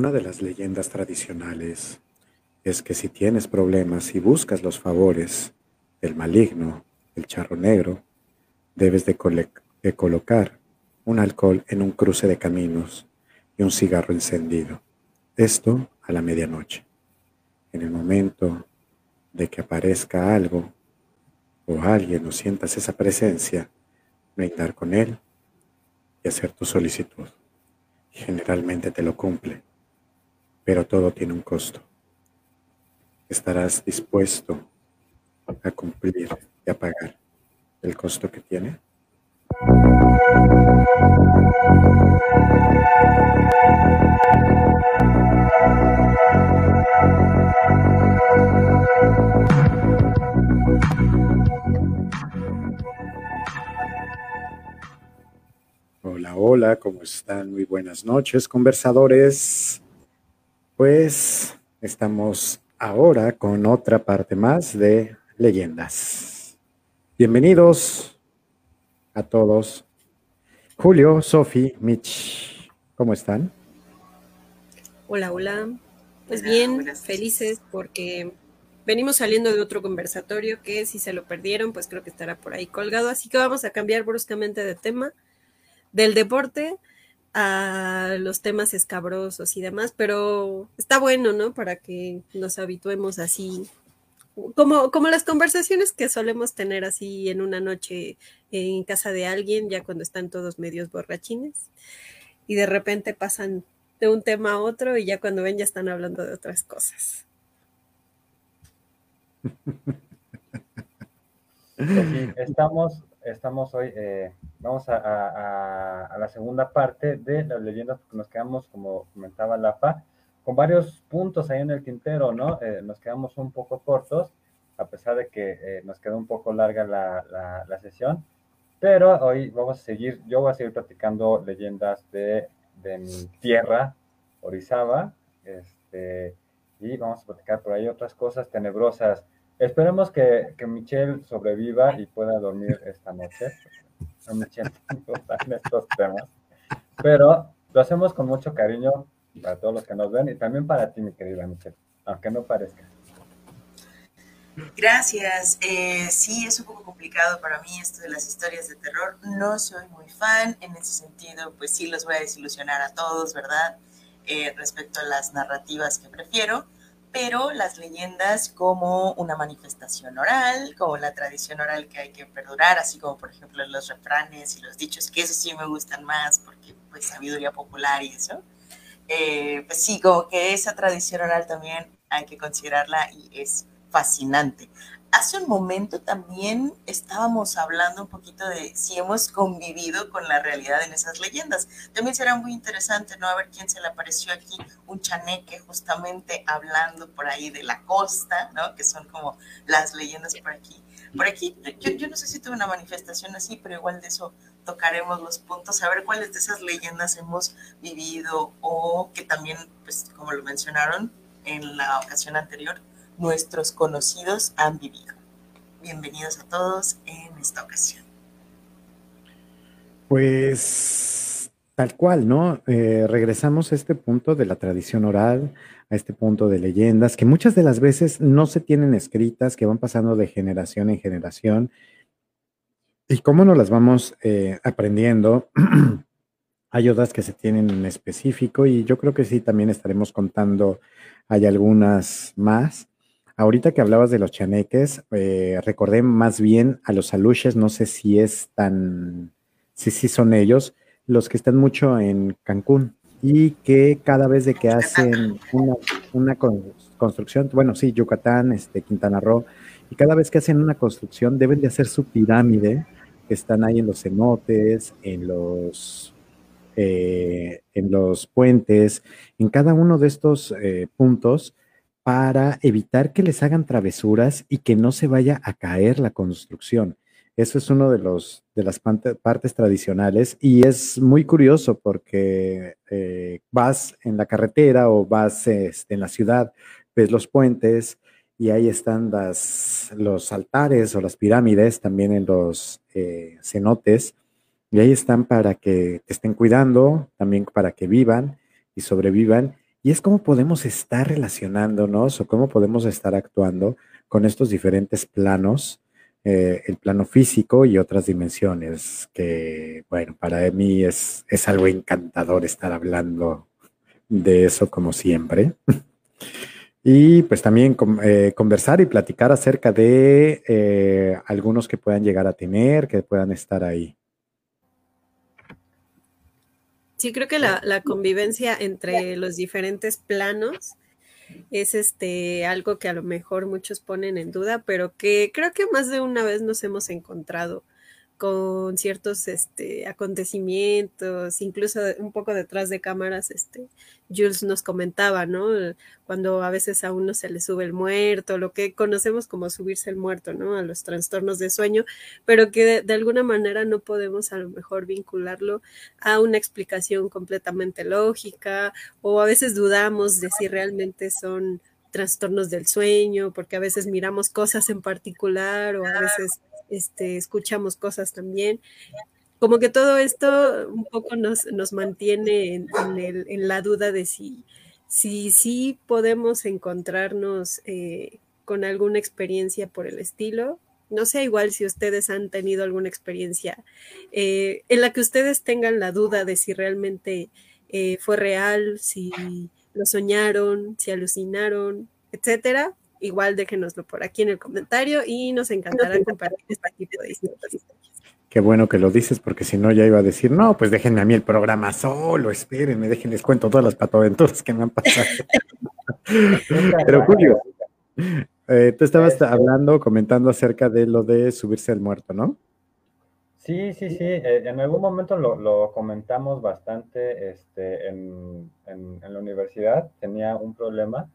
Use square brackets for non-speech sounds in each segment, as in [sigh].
Una de las leyendas tradicionales es que si tienes problemas y buscas los favores del maligno, el charro negro, debes de, de colocar un alcohol en un cruce de caminos y un cigarro encendido. Esto a la medianoche. En el momento de que aparezca algo o alguien o sientas esa presencia, brindar con él y hacer tu solicitud. Generalmente te lo cumple, pero todo tiene un costo. ¿Estarás dispuesto a cumplir y a pagar el costo que tiene? Hola, hola, ¿cómo están? Muy buenas noches, conversadores. Pues estamos ahora con otra parte más de leyendas. Bienvenidos a todos. Julio, Sofi, Mitch, ¿cómo están? Hola, hola. Pues bien, felices porque venimos saliendo de otro conversatorio que si se lo perdieron, pues creo que estará por ahí colgado. Así que vamos a cambiar bruscamente de tema del deporte a los temas escabrosos y demás, pero está bueno, ¿no? Para que nos habituemos así, como, como las conversaciones que solemos tener así en una noche en casa de alguien, ya cuando están todos medios borrachines, y de repente pasan de un tema a otro y ya cuando ven ya están hablando de otras cosas. Pues estamos estamos hoy, eh, vamos a, la segunda parte de las leyendas, porque nos quedamos, como comentaba Lafa, con varios puntos ahí en el tintero, ¿no? Eh, nos quedamos un poco cortos, a pesar de que eh, nos quedó un poco larga la, sesión, pero hoy vamos a seguir, yo voy a seguir platicando leyendas de, de mi tierra, Orizaba, este, y vamos a platicar por ahí otras cosas tenebrosas Esperemos que, que, Michelle sobreviva y pueda dormir esta noche. A Michelle [laughs] en estos temas. Pero lo hacemos con mucho cariño para todos los que nos ven y también para ti, mi querida Michelle, aunque no parezca. Gracias. Eh, sí, es un poco complicado para mí esto de las historias de terror. No soy muy fan. En ese sentido, pues sí los voy a desilusionar a todos, ¿verdad? Eh, respecto a las narrativas que prefiero pero las leyendas como una manifestación oral, como la tradición oral que hay que perdurar, así como por ejemplo los refranes y los dichos, que eso sí me gustan más porque pues sabiduría popular y eso. Eh, pues sí, como que esa tradición oral también hay que considerarla y es fascinante hace un momento también estábamos hablando un poquito de si hemos convivido con la realidad en esas leyendas. También será muy interesante, ¿no? A ver quién se le apareció aquí, un chaneque justamente hablando por ahí de la costa, ¿no? Que son como las leyendas por aquí. Por aquí, yo, yo no sé si tuve una manifestación así, pero igual de eso tocaremos los puntos, a ver cuáles de esas leyendas hemos vivido o que también, pues como lo mencionaron en la ocasión anterior, nuestros conocidos han vivido. Bienvenidos a todos en esta ocasión. Pues tal cual, ¿no? Eh, regresamos a este punto de la tradición oral, a este punto de leyendas, que muchas de las veces no se tienen escritas, que van pasando de generación en generación. ¿Y cómo nos las vamos eh, aprendiendo? [clears throat] Hay otras que se tienen en específico y yo creo que sí, también estaremos contando, hay algunas más. Ahorita que hablabas de los chaneques, eh, recordé más bien a los aluches, no sé si es tan, si sí son ellos, los que están mucho en Cancún y que cada vez de que hacen una, construcción, bueno, sí, Yucatán, este, Quintana Roo, y cada vez que hacen una construcción deben de hacer su pirámide, que están ahí en los cenotes, en los, eh, en los puentes, en cada uno de estos eh, puntos para evitar que les hagan travesuras y que no se vaya a caer la construcción. Eso es uno de, los, de las partes tradicionales y es muy curioso porque eh, vas en la carretera o vas este, en la ciudad, ves los puentes y ahí están las, los altares o las pirámides también en los eh, cenotes y ahí están para que estén cuidando, también para que vivan y sobrevivan y es cómo podemos estar relacionándonos o cómo podemos estar actuando con estos diferentes planos, eh, el plano físico y otras dimensiones, que bueno, para mí es, es algo encantador estar hablando de eso como siempre. [laughs] Y pues también eh, conversar y platicar acerca de eh, algunos que puedan llegar a tener, que puedan estar ahí. Sí, creo que la, la convivencia entre los diferentes planos es este algo que a lo mejor muchos ponen en duda, pero que creo que más de una vez nos hemos encontrado con ciertos este, acontecimientos, incluso un poco detrás de cámaras, este, Jules nos comentaba, ¿no? Cuando a veces a uno se le sube el muerto, lo que conocemos como subirse el muerto, ¿no? A los trastornos de sueño, pero que de, alguna manera no podemos a lo mejor vincularlo a una explicación completamente lógica o a veces dudamos de si realmente son trastornos del sueño, porque a veces miramos cosas en particular o a veces este, escuchamos cosas también. Como que todo esto un poco nos, nos mantiene en, la duda de si sí si, podemos encontrarnos eh, con alguna experiencia por el estilo. No sé, igual si ustedes han tenido alguna experiencia eh, en la que ustedes tengan la duda de si realmente eh, fue real, si lo soñaron, si alucinaron, etcétera igual déjenoslo por aquí en el comentario y nos encantará compartir este tipo de historias. Qué bueno que lo dices, porque si no ya iba a decir, no, pues déjenme a mí el programa solo, espérenme, déjenles cuento todas las patoaventuras que me han pasado. [laughs] Pero Julio, eh, tú estabas hablando, comentando acerca de lo de subirse al muerto, ¿no? Sí, sí, sí. Eh, en algún momento lo, comentamos bastante este, en, en, la universidad. Tenía un problema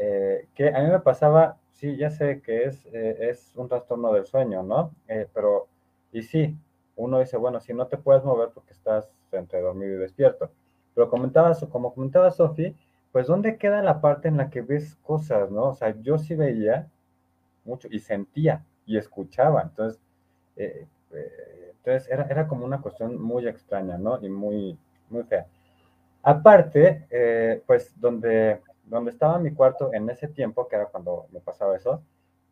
eh, que a mí me pasaba, sí, ya sé que es, eh, es un trastorno del sueño, ¿no? Eh, pero, y sí, uno dice, bueno, si no te puedes mover porque estás entre dormido y despierto. Pero comentaba, como comentaba Sofi, pues ¿dónde queda la parte en la que ves cosas, ¿no? O sea, yo sí veía mucho y sentía y escuchaba. Entonces, entonces era, era como una cuestión muy extraña, ¿no? Y muy, muy fea. Aparte, pues donde donde estaba mi cuarto en ese tiempo, que era cuando me pasaba eso,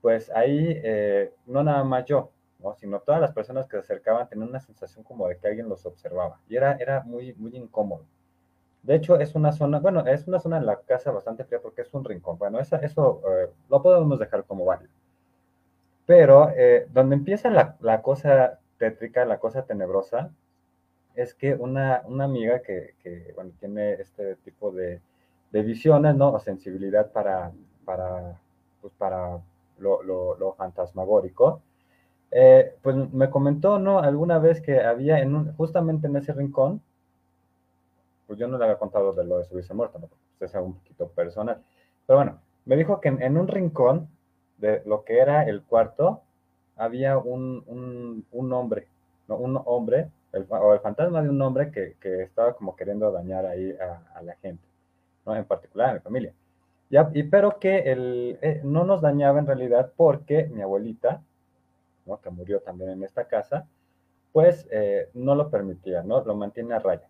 pues ahí eh, no nada más yo, ¿no? sino todas las personas que se acercaban tenían una sensación como de que alguien los observaba y era, era muy, muy incómodo. De hecho, es una zona, bueno, es una zona en la casa bastante fría porque es un rincón. Bueno, eso, eso eh, lo podemos dejar como válido. Pero eh, donde empieza la, la, cosa tétrica, la cosa tenebrosa, es que una, una amiga que, que bueno, tiene este tipo de, visiones, ¿no? O sensibilidad para, para, pues para lo, lo, fantasmagórico. Eh, pues me comentó, ¿no? Alguna vez que había en un, justamente en ese rincón, pues yo no le había contado de lo de subirse muerto, ¿no? Pues es un poquito personal. Pero bueno, me dijo que en, un rincón de lo que era el cuarto había un, un, un hombre, ¿no? Un hombre, o el fantasma de un hombre que, que estaba como queriendo dañar ahí a la gente. En particular a mi familia. Ya, y, pero que el, eh, no nos dañaba en realidad porque mi abuelita, ¿no? que murió también en esta casa, pues eh, no lo permitía, ¿no? Lo mantiene a raya.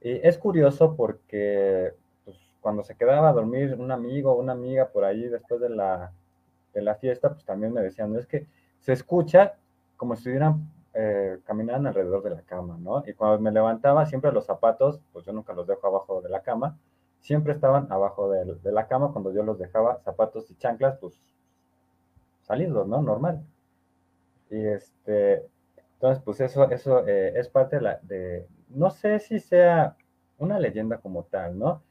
Y es curioso porque pues, cuando se quedaba a dormir un amigo o una amiga por ahí después de la, de la fiesta, pues también me decían, no es que se escucha como si estuvieran eh, caminando alrededor de la cama, ¿no? Y cuando me levantaba, siempre los zapatos, pues yo nunca los dejo abajo de la cama, siempre estaban abajo de, la cama cuando yo los dejaba zapatos y chanclas, pues salidos, ¿no? Normal. Y este, entonces, pues eso, eso eh, es parte de la, de, no sé si sea una leyenda como tal, ¿no?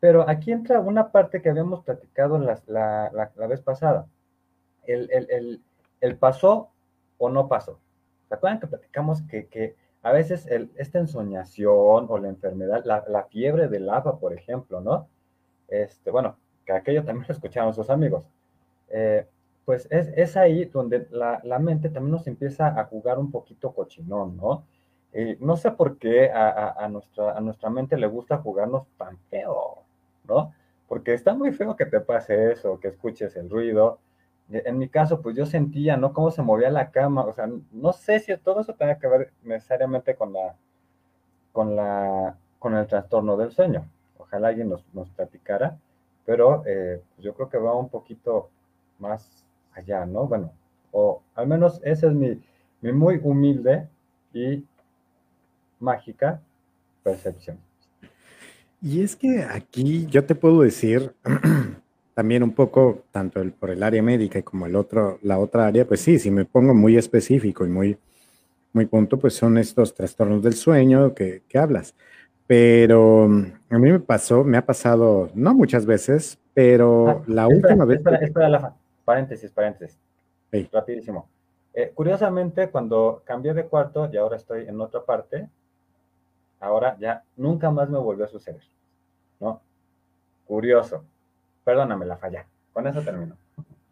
Pero aquí entra una parte que habíamos platicado la, la, la vez pasada. El, el, el, el, pasó o no pasó. ¿Se acuerdan que platicamos que, que a veces el, esta ensoñación o la enfermedad, la, fiebre del lava, por ejemplo, ¿no? Este, bueno, que aquello también lo escuchaban sus amigos. Eh, pues es, es, ahí donde la, la, mente también nos empieza a jugar un poquito cochinón, ¿no? no sé por qué a, a, nuestra, a nuestra mente le gusta jugarnos tan feo, ¿no? Porque está muy feo que te pase eso, que escuches el ruido, en mi caso, pues yo sentía, ¿no? Cómo se movía la cama, o sea, no sé si todo eso tenía que ver necesariamente con la, con la, con el trastorno del sueño. ojalá alguien nos, nos platicara, pero eh, yo creo que va un poquito más allá, ¿no? Bueno, o al menos esa es mi, mi muy humilde y mágica percepción. Y es que aquí yo te puedo decir [clears throat] también un poco, tanto el, por el área médica y como el otro, la otra área, pues sí, si me pongo muy específico y muy, muy punto, pues son estos trastornos del sueño que, que hablas. Pero mm, a mí me pasó, me ha pasado, no muchas veces, pero ah, la última vez... Espera, espera, la, paréntesis, paréntesis. Rapidísimo. Eh, curiosamente, cuando cambié de cuarto y ahora estoy en otra parte, ahora ya nunca más me volvió a suceder, ¿no? Curioso. Perdóname la falla. Con eso termino.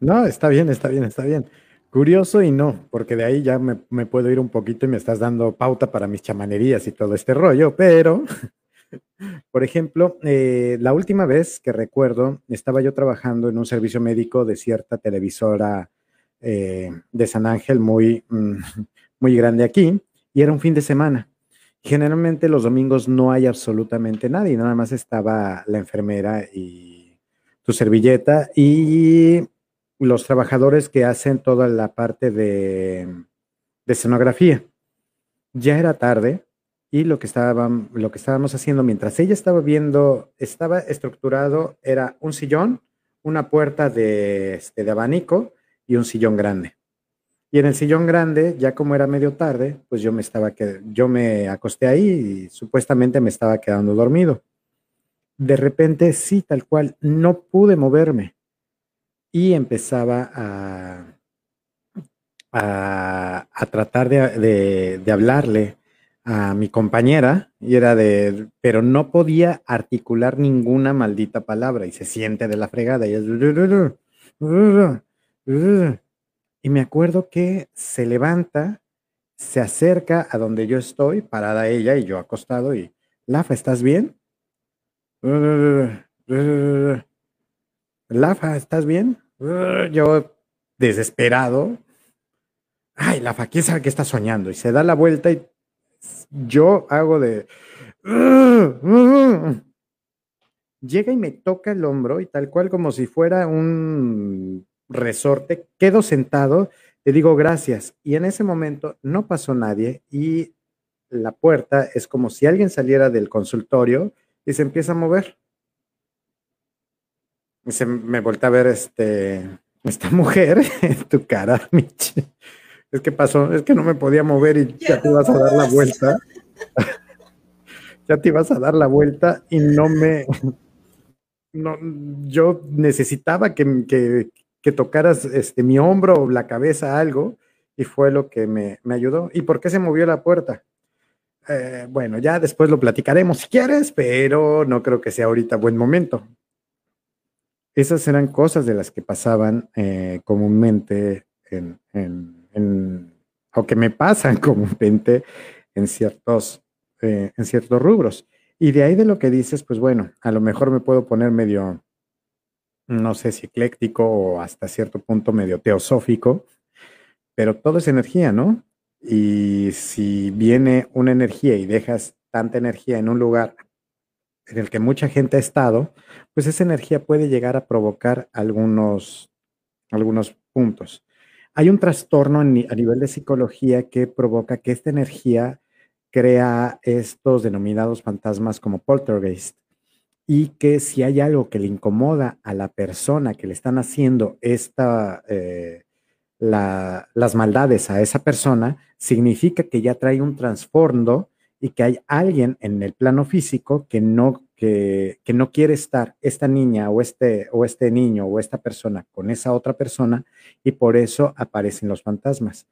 No, está bien, está bien, está bien. Curioso y no, porque de ahí ya me, puedo ir un poquito y me estás dando pauta para mis chamanerías y todo este rollo, pero, [laughs] por ejemplo, eh, la última vez que recuerdo, estaba yo trabajando en un servicio médico de cierta televisora eh, de San Ángel muy, mm, [laughs] muy grande aquí, y era un fin de semana. Generalmente los domingos no hay absolutamente nadie, nada más estaba la enfermera y tu servilleta y los trabajadores que hacen toda la parte de, escenografía. Ya era tarde y lo que, lo que estábamos haciendo mientras ella estaba viendo, estaba estructurado, era un sillón, una puerta de, este, de abanico y un sillón grande. Y en el sillón grande, ya como era medio tarde, pues yo me estaba yo me acosté ahí y supuestamente me estaba quedando dormido. De repente, sí, tal cual, no pude moverme y empezaba a, a, tratar de, de, hablarle a mi compañera y era de, pero no podía articular ninguna maldita palabra y se siente de la fregada y es, y me acuerdo que se levanta, se acerca a donde yo estoy, parada ella y yo acostado y, Lafa, ¿estás bien? Lafa, ¿estás bien? Yo desesperado. Ay, Lafa, ¿quién sabe qué está soñando? Y se da la vuelta y yo hago de... Llega y me toca el hombro y tal cual como si fuera un resorte, quedo sentado, le digo gracias y en ese momento no pasó nadie y la puerta es como si alguien saliera del consultorio y se empieza a mover. Y se me voltea a ver este, esta mujer [laughs] en tu cara, Mitch. Es que pasó, es que no me podía mover y ya, te ibas a dar la vuelta. [laughs] ya te ibas a dar la vuelta y no me, no, yo necesitaba que, que, que tocaras este, mi hombro o la cabeza, algo, y fue lo que me, ayudó. ¿Y por qué se movió la puerta? Eh, bueno, ya después lo platicaremos si quieres, pero no creo que sea ahorita buen momento. Esas eran cosas de las que pasaban eh, comúnmente en, o que me pasan [laughs] comúnmente en ciertos, eh, en ciertos rubros. Y de ahí de lo que dices, pues bueno, a lo mejor me puedo poner medio, no sé si ecléctico o hasta cierto punto medio teosófico, pero todo es energía, ¿no? Y si viene una energía y dejas tanta energía en un lugar en el que mucha gente ha estado, pues esa energía puede llegar a provocar algunos, algunos puntos. Hay un trastorno a nivel de psicología que provoca que esta energía crea estos denominados fantasmas como poltergeist y que si hay algo que le incomoda a la persona que le están haciendo esta, eh, las maldades a esa persona, significa que ya trae un trasfondo y que hay alguien en el plano físico que no, que, que, no quiere estar esta niña o este, o este niño o esta persona con esa otra persona y por eso aparecen los fantasmas.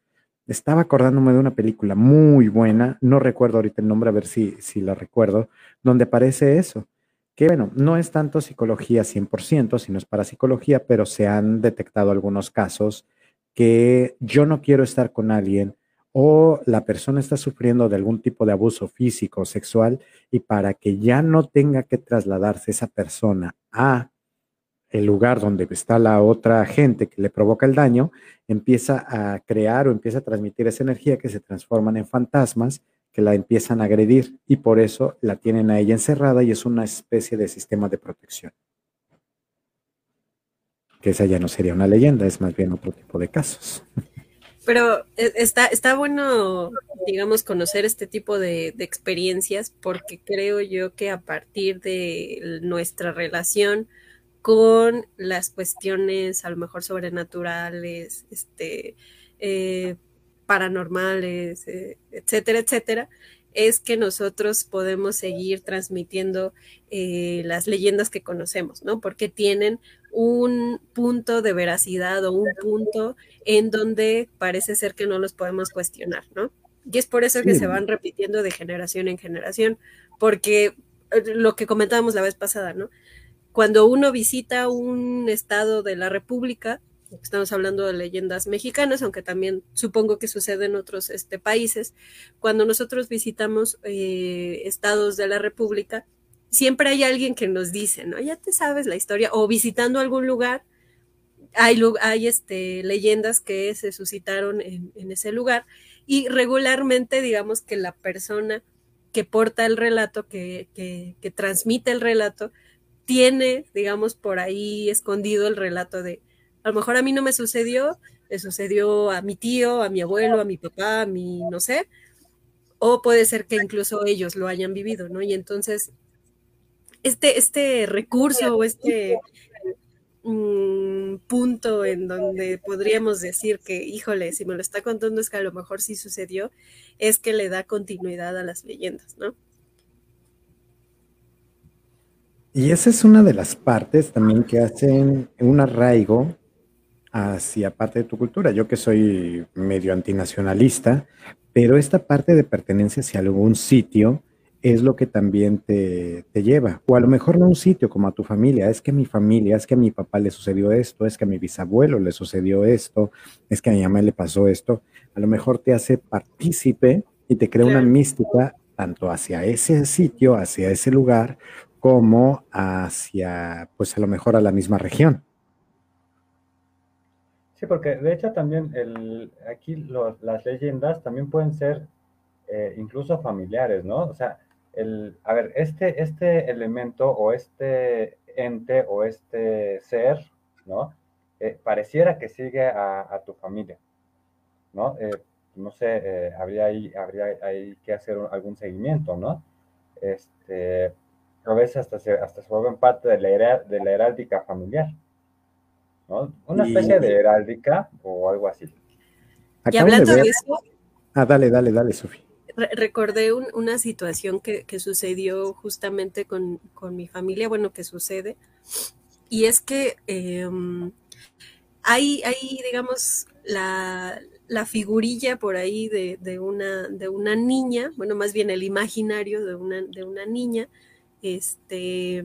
Estaba acordándome de una película muy buena, no recuerdo ahorita el nombre, a ver si, si la recuerdo, donde aparece eso que bueno, no es tanto psicología 100%, sino es para psicología, pero se han detectado algunos casos que yo no quiero estar con alguien o la persona está sufriendo de algún tipo de abuso físico o sexual y para que ya no tenga que trasladarse esa persona a el lugar donde está la otra gente que le provoca el daño, empieza a crear o empieza a transmitir esa energía que se transforman en fantasmas que la empiezan a agredir y por eso la tienen a ella encerrada y es una especie de sistema de protección. Que esa ya no sería una leyenda, es más bien otro tipo de casos. Pero eh, está, está bueno, digamos, conocer este tipo de, experiencias porque creo yo que a partir de nuestra relación con las cuestiones a lo mejor sobrenaturales, este, eh, paranormales, eh, etcétera, etcétera, es que nosotros podemos seguir transmitiendo las leyendas que conocemos, ¿no? Porque tienen un punto de veracidad o un punto en donde parece ser que no los podemos cuestionar, ¿no? Y es por eso que se van repitiendo de generación en generación, porque lo que comentábamos la vez pasada, ¿no? cuando uno visita un estado de la República, estamos hablando de leyendas mexicanas, aunque también supongo que sucede en otros este, países, cuando nosotros visitamos eh, estados de la República, siempre hay alguien que nos dice, ¿no? Ya te sabes la historia, o visitando algún lugar, hay, hay este, leyendas que se suscitaron en, ese lugar, y regularmente digamos que la persona que porta el relato, que, que transmite el relato, tiene, digamos, por ahí escondido el relato de, a lo mejor a mí no me sucedió, le sucedió a mi tío, a mi abuelo, a mi papá, a mi, no sé, o puede ser que incluso ellos lo hayan vivido, ¿no? Y entonces, este, este recurso o este mm, punto en donde podríamos decir que, híjole, si me lo está contando es que a lo mejor sí sucedió, es que le da continuidad a las leyendas, ¿no? Y esa es una de las partes también que hacen un arraigo hacia parte de tu cultura. Yo que soy medio antinacionalista, pero esta parte de pertenencia hacia algún sitio es lo que también te, te, lleva. O a lo mejor no un sitio como a tu familia, es que a mi familia, es que a mi papá le sucedió esto, es que a mi bisabuelo le sucedió esto, es que a mi mamá le pasó esto. A lo mejor te hace partícipe y te crea una mística tanto hacia ese sitio, hacia ese lugar, como hacia, pues a lo mejor a la misma región. Sí, porque de hecho también el, aquí las leyendas también pueden ser eh, incluso familiares, ¿no? O sea, el, a ver, este, este elemento o este ente o este ser, ¿no? Eh, pareciera que sigue a, tu familia, ¿no? Eh, no sé, habría, ahí, habría ahí que hacer algún seguimiento, ¿no? Este, a veces hasta se, hasta se vuelven parte de la, de la heráldica familiar. ¿no? Una especie de heráldica o algo así. y hablando de, eso. Ah, dale, dale, dale, Sofía. Recordé una situación que, sucedió justamente con, mi familia, bueno, que sucede, y es que em, hay, digamos, la, la figurilla por ahí de, una, de una niña, bueno, más bien el imaginario de una, de una niña, este,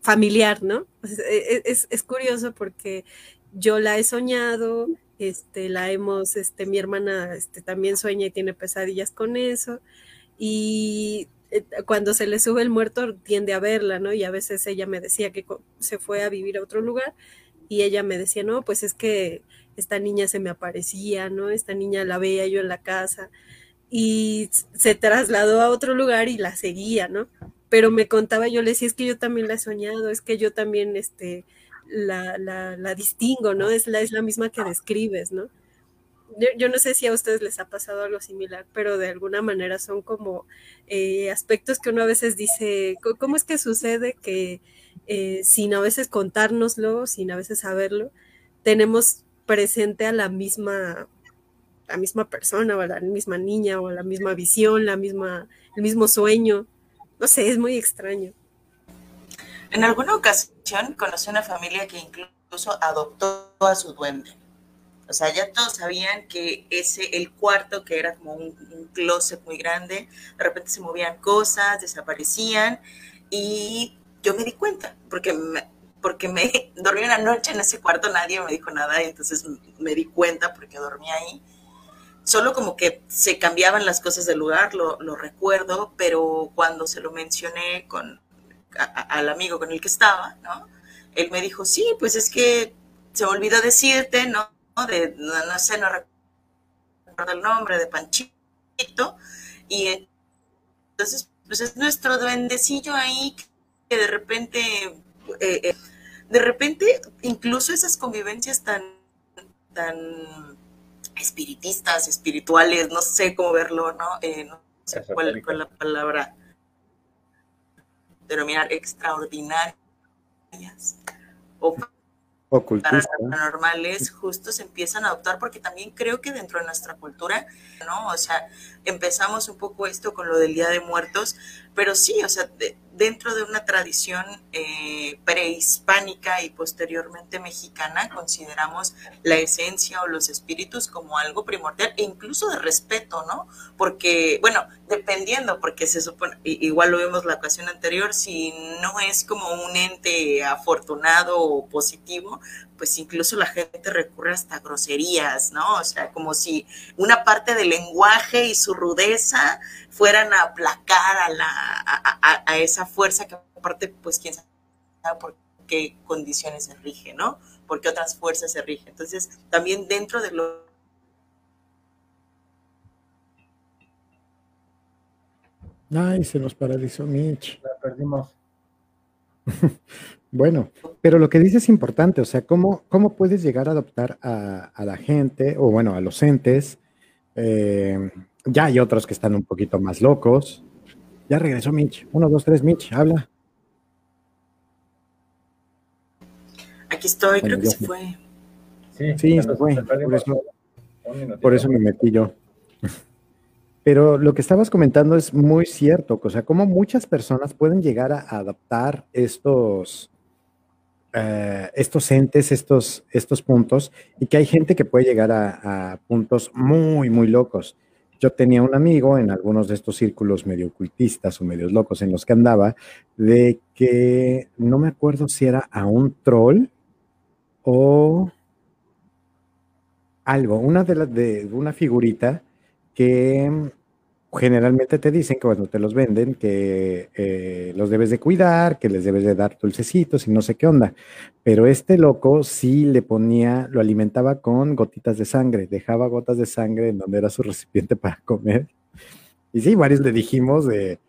familiar, ¿no? E, e, es, curioso porque yo la he soñado, este, la hemos, este, mi hermana este, también sueña y tiene pesadillas con eso, y eh, cuando se le sube el muerto tiende a verla, ¿no? Y a veces ella me decía que se fue a vivir a otro lugar y ella me decía, no, pues es que esta niña se me aparecía, ¿no? Esta niña la veía yo en la casa y se trasladó a otro lugar y la seguía, ¿no? pero me contaba, yo le decía, es que yo también la he soñado, es que yo también este, la, la, la distingo, ¿no? Es la, es la misma que describes, ¿no? Yo, no sé si a ustedes les ha pasado algo similar, pero de alguna manera son como eh, aspectos que uno a veces dice, ¿cómo es que sucede que eh, sin a veces contárnoslo, sin a veces saberlo, tenemos presente a la misma, la misma persona o a la misma niña o la misma visión, la misma, el mismo sueño? No sé, es muy extraño. En alguna ocasión conocí una familia que incluso adoptó a su duende. O sea, ya todos sabían que ese, el cuarto, que era como un, closet muy grande, de repente se movían cosas, desaparecían, y yo me di cuenta, porque me, porque me [laughs] dormí una noche en ese cuarto, nadie me dijo nada, y entonces me di cuenta porque dormí ahí solo como que se cambiaban las cosas del lugar, lo, recuerdo, pero cuando se lo mencioné con al amigo con el que estaba, ¿no? Él me dijo, sí, pues es que se me olvidó decirte, ¿no? De, no, sé, no recuerdo el nombre, de Panchito, Y entonces, pues es nuestro duendecillo ahí que de repente, eh, eh, de repente, incluso esas convivencias tan, tan espiritistas, espirituales, no sé cómo verlo, ¿no? Eh, no sé cuál, cuál, la palabra denominar extraordinarias o paranormales justo se empiezan a adoptar porque también creo que dentro de nuestra cultura, ¿no? O sea, empezamos un poco esto con lo del Día de Muertos, pero sí, o sea, dentro de una tradición eh, prehispánica y posteriormente mexicana, consideramos la esencia o los espíritus como algo primordial e incluso de respeto, ¿no? Porque, bueno, dependiendo, porque se supone, igual lo vimos la ocasión anterior, si no es como un ente afortunado o positivo, pues incluso la gente recurre hasta groserías, ¿no? O sea, como si una parte del lenguaje y su rudeza fueran a aplacar a, la, a, esa fuerza que aparte, pues quién sabe por qué condiciones se rige, ¿no? Por qué otras fuerzas se rigen. Entonces, también dentro de lo... Ay, se nos paralizó Mitch. La perdimos. [laughs] Bueno, pero lo que dice es importante, o sea, ¿cómo, cómo puedes llegar a adoptar a, la gente, o bueno, a los entes? Eh, ya hay otros que están un poquito más locos. Ya regresó Mitch. Uno, dos, tres, Mitch, habla. Aquí estoy, creo que se fue. Sí, sí se fue. Por eso, por eso me metí yo. [laughs] Pero lo que estabas comentando es muy cierto, o sea, cómo muchas personas pueden llegar a adaptar estos, eh, estos entes, estos, estos puntos, y que hay gente que puede llegar a, puntos muy, muy locos. Yo tenía un amigo en algunos de estos círculos medio ocultistas o medios locos en los que andaba, de que no me acuerdo si era a un troll o algo, una de las de una figurita que generalmente te dicen que cuando te los venden, que eh, los debes de cuidar, que les debes de dar dulcecitos y no sé qué onda. Pero este loco sí le ponía, lo alimentaba con gotitas de sangre, dejaba gotas de sangre en donde era su recipiente para comer. Y sí, varios le dijimos de,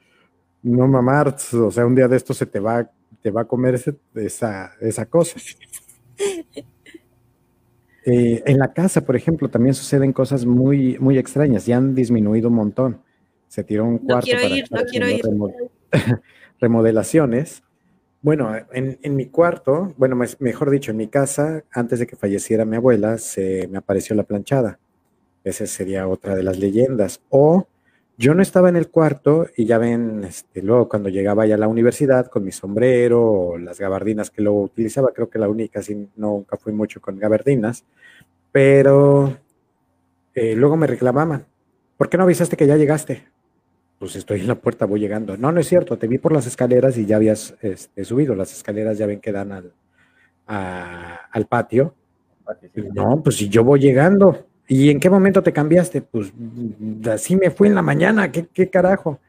no mamar, o sea, un día de esto se te va, te va a comer esa, esa cosa. Eh, en la casa, por ejemplo, también suceden cosas muy, muy extrañas, ya han disminuido un montón se tiró un cuarto para [laughs] remodelaciones. Bueno, en, mi cuarto, bueno, mejor dicho, en mi casa, antes de que falleciera mi abuela, se me apareció la planchada. Esa sería otra de las leyendas. O yo no estaba en el cuarto y ya ven, este, luego cuando llegaba ya a la universidad con mi sombrero o las gabardinas que luego utilizaba, creo que la única, sí, nunca fui mucho con gabardinas, pero eh, luego me reclamaban, ¿por qué no avisaste que ya llegaste? Pues estoy en la puerta, voy llegando. No, no es cierto, te vi por las escaleras y ya habías este, subido. Las escaleras ya ven que dan al, al patio. no, pues si yo voy llegando. ¿Y en qué momento te cambiaste? Pues así me fui en la mañana, ¿qué, qué carajo?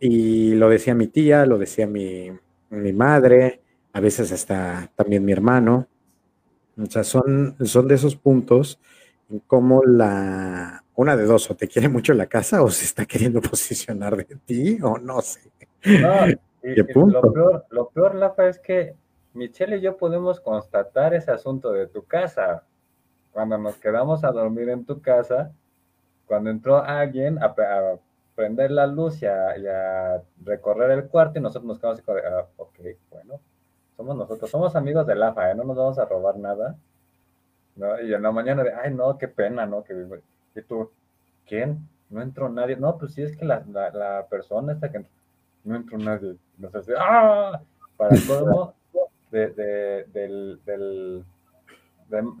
Y lo decía mi tía, lo decía mi, mi madre, a veces hasta también mi hermano. O sea, son, son de esos puntos en cómo la, una de dos, o te quiere mucho la casa o se está queriendo [laughs] posicionar de ti, o no sé. No, [laughs] Lo, peor, lo peor, Lafa, es que Michelle y yo podemos constatar ese asunto de tu casa. Cuando nos quedamos a dormir en tu casa, cuando entró alguien a, prender la luz y a, recorrer el cuarto y nosotros nos quedamos así, ah, ok, bueno, somos nosotros, somos amigos de Lafa, ¿eh? no nos vamos a robar nada. ¿No? Y en la mañana de, ay, no, qué pena, ¿no? Que y tú, ¿quién? No entró nadie. No, pues sí es que la, la, persona esta que no entró nadie. Nos hace, ¡ah! Para todo de, de, del, del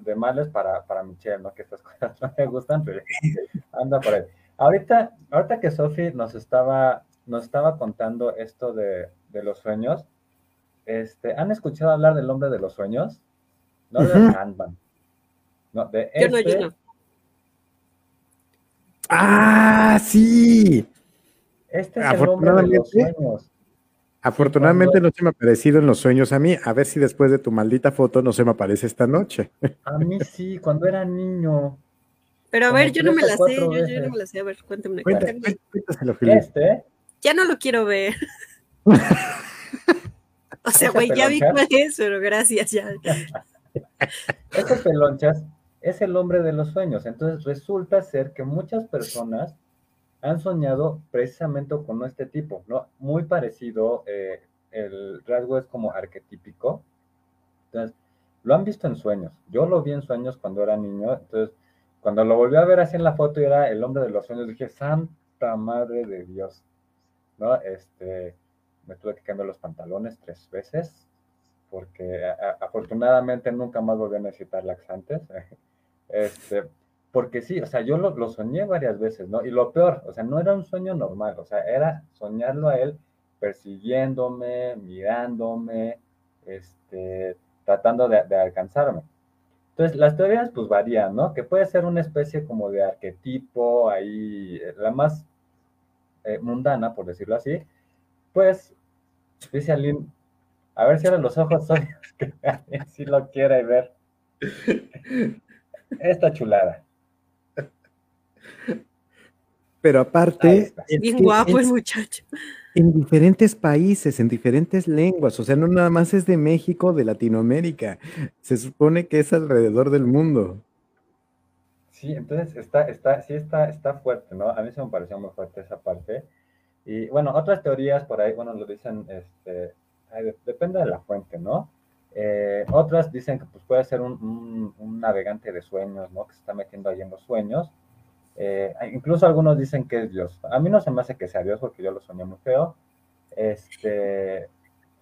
de, males para, para Michelle, ¿no? Que estas [laughs] cosas no me gustan, pero anda por ahí. Ahorita, ahorita que Sofi nos estaba, nos estaba contando esto de, de, los sueños, este, ¿han escuchado hablar del hombre de los sueños? No de Handman. No, de este, Ah, sí. Este es afortunadamente, el de los sueños. Afortunadamente no se me ha aparecido en los sueños a mí. A ver si después de tu maldita foto no se me aparece esta noche. A mí sí, cuando era niño. Pero a ver, yo no me la sé, yo, no me la sé. A ver, cuéntame. Cuéntame. Este. Ya no lo quiero ver. [laughs] o sea, güey, ya vi cuál es, pero gracias, ya. [laughs] Este pelonchas es el hombre de los sueños. Entonces resulta ser que muchas personas han soñado precisamente con este tipo, ¿no? Muy parecido, eh, el rasgo es como arquetípico. Entonces, lo han visto en sueños. Yo lo vi en sueños cuando era niño. Entonces, cuando lo volví a ver así en la foto y era el hombre de los sueños, dije, Santa Madre de Dios, ¿no? Este, me tuve que cambiar los pantalones tres veces, porque afortunadamente nunca más volví a necesitar laxantes. [laughs] este, porque sí, o sea, yo lo, soñé varias veces, ¿no? Y lo peor, o sea, no era un sueño normal, o sea, era soñarlo a él persiguiéndome, mirándome, este, tratando de, de alcanzarme. Entonces, las teorías pues varían, ¿no? Que puede ser una especie como de arquetipo, ahí, la más eh, mundana, por decirlo así. Pues, dice Aline, a ver si ahora los ojos [laughs] que si lo quiere ver. [laughs] Esta chulada. Pero aparte... Es bien guapo el muchacho. En diferentes países, en diferentes lenguas, o sea, no nada más es de México, de Latinoamérica, se supone que es alrededor del mundo. Sí, entonces está, está, sí está, está fuerte, ¿no? A mí se me pareció muy fuerte esa parte. Y bueno, otras teorías por ahí, bueno, lo dicen, este, depende de la fuente, ¿no? Eh, otras dicen que pues, puede ser un, un, navegante de sueños, ¿no? Que se está metiendo ahí en los sueños eh, incluso algunos dicen que es Dios. A mí no se me hace que sea Dios porque yo lo soñé muy feo. Este,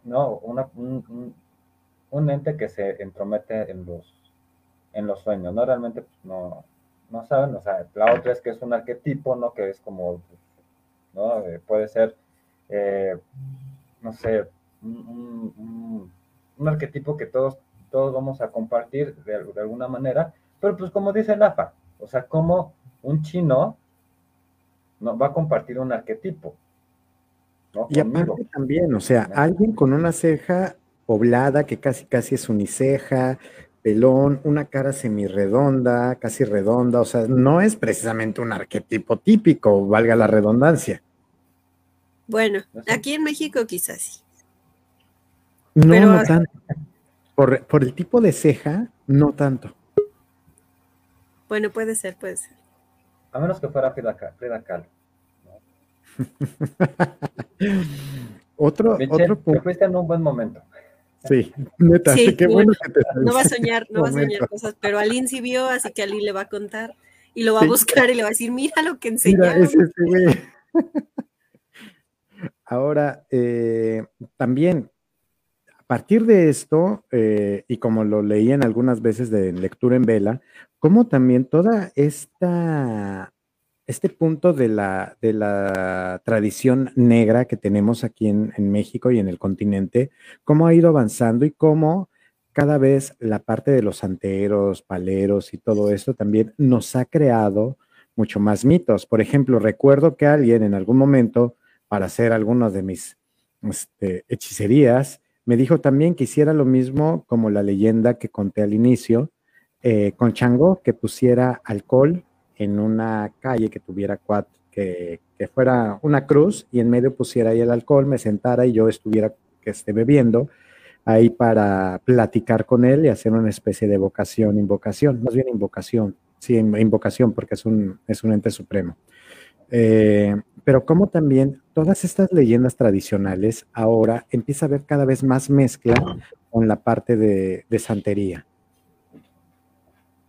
no, un, ente que se entromete en los, en los sueños, ¿no? Realmente pues, no, no saben, o sea, la otra es que es un arquetipo, ¿no? Que es como, ¿no? Eh, puede ser, no sé, un, arquetipo que todos, todos vamos a compartir de, de alguna manera, pero pues como dice Lafa, o sea, como un chino no, va a compartir un arquetipo. Y aparte también, o sea, alguien con una ceja poblada que casi casi es uniceja, pelón, una cara semirredonda, casi redonda, o sea, no es precisamente un arquetipo típico, valga la redundancia. Bueno, aquí en México quizás sí. No, no tanto. Por, por el tipo de ceja, no tanto. Bueno, puede ser, puede ser. A menos que fuera Frida, Kahlo. [laughs] otro, otro punto. Te fuiste en un buen momento. Sí, neta, sí, [laughs] qué bueno, que te No va a soñar, no va a soñar cosas, pero Aline sí vio, así que Aline le va a contar y lo va a buscar y le va a decir, mira lo que enseñaron. [laughs] Ahora, eh, también, partir de esto, eh, y como lo leí en algunas veces de lectura en vela, como también toda esta, este punto de la, de la tradición negra que tenemos aquí en, México y en el continente, cómo ha ido avanzando y cómo cada vez la parte de los santeros, paleros y todo esto también nos ha creado mucho más mitos. Por ejemplo, recuerdo que alguien en algún momento, para hacer algunas de mis este, hechicerías, me dijo también que hiciera lo mismo como la leyenda que conté al inicio, eh, con Chango que pusiera alcohol en una calle que tuviera cuatro, que, fuera una cruz y en medio pusiera ahí el alcohol, me sentara y yo estuviera que esté bebiendo ahí para platicar con él y hacer una especie de vocación, invocación, más bien invocación, sí, invocación porque es un, es un ente supremo. Eh, pero como también todas estas leyendas tradicionales ahora empieza a haber cada vez más mezcla con la parte de santería.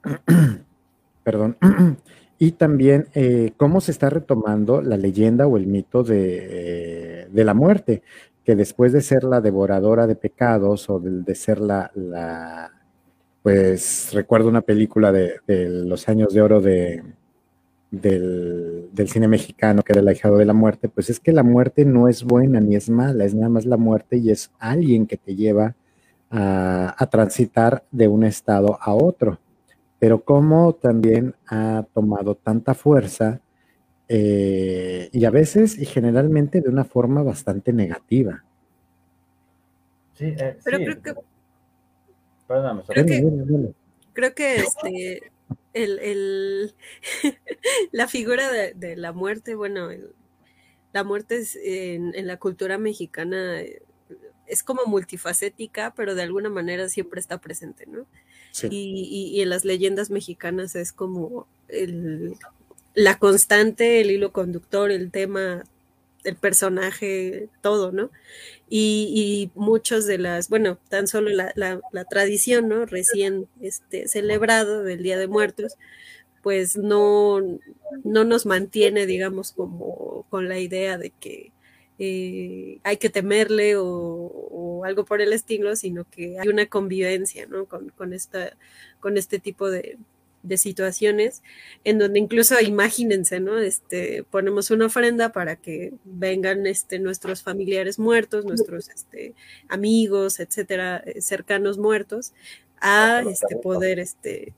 [clears throat] Perdón. [clears throat] y también eh, cómo se está retomando la leyenda o el mito de, de, la muerte, que después de ser la devoradora de pecados o de, ser la, la, pues recuerdo una película de, los años de oro de, del, del, cine mexicano, que era el ahijado de la muerte, pues es que la muerte no es buena ni es mala, es nada más la muerte y es alguien que te lleva a, a transitar de un estado a otro. Pero cómo también ha tomado tanta fuerza eh, y a veces y generalmente de una forma bastante negativa. Sí, eh, pero creo que... Perdóname, creo que, creo que este, el, [laughs] la figura de, la muerte, bueno, la muerte es, en, la cultura mexicana eh, es como multifacética, pero de alguna manera siempre está presente, ¿no? Y, y, en las leyendas mexicanas es como el, la constante, el hilo conductor, el tema, el personaje, todo, ¿no? Y, muchos de las, bueno, tan solo la, la, tradición, ¿no? Recién este, celebrado del Día de Muertos, pues no, no nos mantiene, digamos, como con la idea de que eh, hay que temerle o, algo por el estilo, sino que hay una convivencia, ¿no? Con, con, esta, con este tipo de, de situaciones en donde incluso imagínense, ¿no? Este, ponemos una ofrenda para que vengan este, nuestros familiares muertos, nuestros este, amigos, etcétera, eh, cercanos muertos, a este, poder este,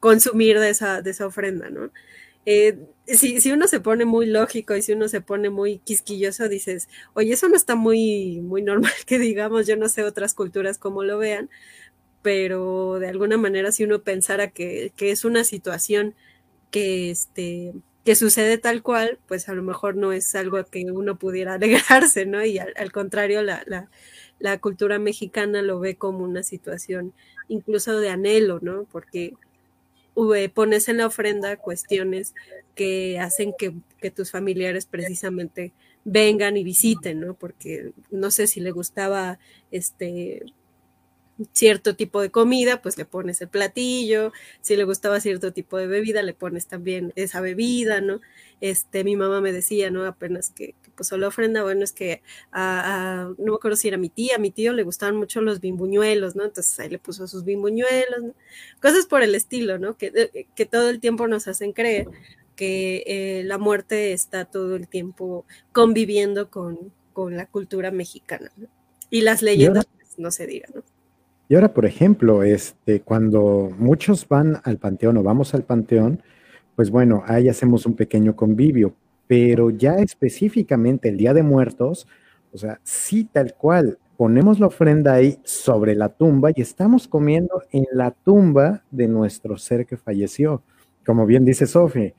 consumir de esa, de esa ofrenda, ¿no? Eh, si, si, uno se pone muy lógico y si uno se pone muy quisquilloso, dices, oye, eso no está muy, muy normal [laughs] que digamos, yo no sé otras culturas cómo lo vean, pero de alguna manera si uno pensara que, es una situación que, este, que sucede tal cual, pues a lo mejor no es algo que uno pudiera [laughs] alegrarse, ¿no? Y al, contrario, la, la, cultura mexicana lo ve como una situación incluso de anhelo, ¿no? Porque pones en la ofrenda cuestiones que hacen que, que, tus familiares precisamente vengan y visiten, ¿no? Porque no sé si le gustaba este cierto tipo de comida, pues le pones el platillo, si le gustaba cierto tipo de bebida, le pones también esa bebida, ¿no? Este, mi mamá me decía, ¿no? Apenas que, puso la ofrenda, bueno, es que a, no me acuerdo si era mi tía, a mi tío le gustaban mucho los bimbuñuelos, ¿no? Entonces ahí le puso sus bimbuñuelos, ¿no? cosas por el estilo, ¿no? Que, que todo el tiempo nos hacen creer que eh, la muerte está todo el tiempo conviviendo con, con la cultura mexicana, ¿no? Y las leyendas, pues, no se digan, ¿no? Y ahora, por ejemplo, este, cuando muchos van al panteón o vamos al panteón, pues bueno, ahí hacemos un pequeño convivio, pero ya específicamente el Día de Muertos, o sea, sí tal cual, ponemos la ofrenda ahí sobre la tumba y estamos comiendo en la tumba de nuestro ser que falleció. Como bien dice Sofi,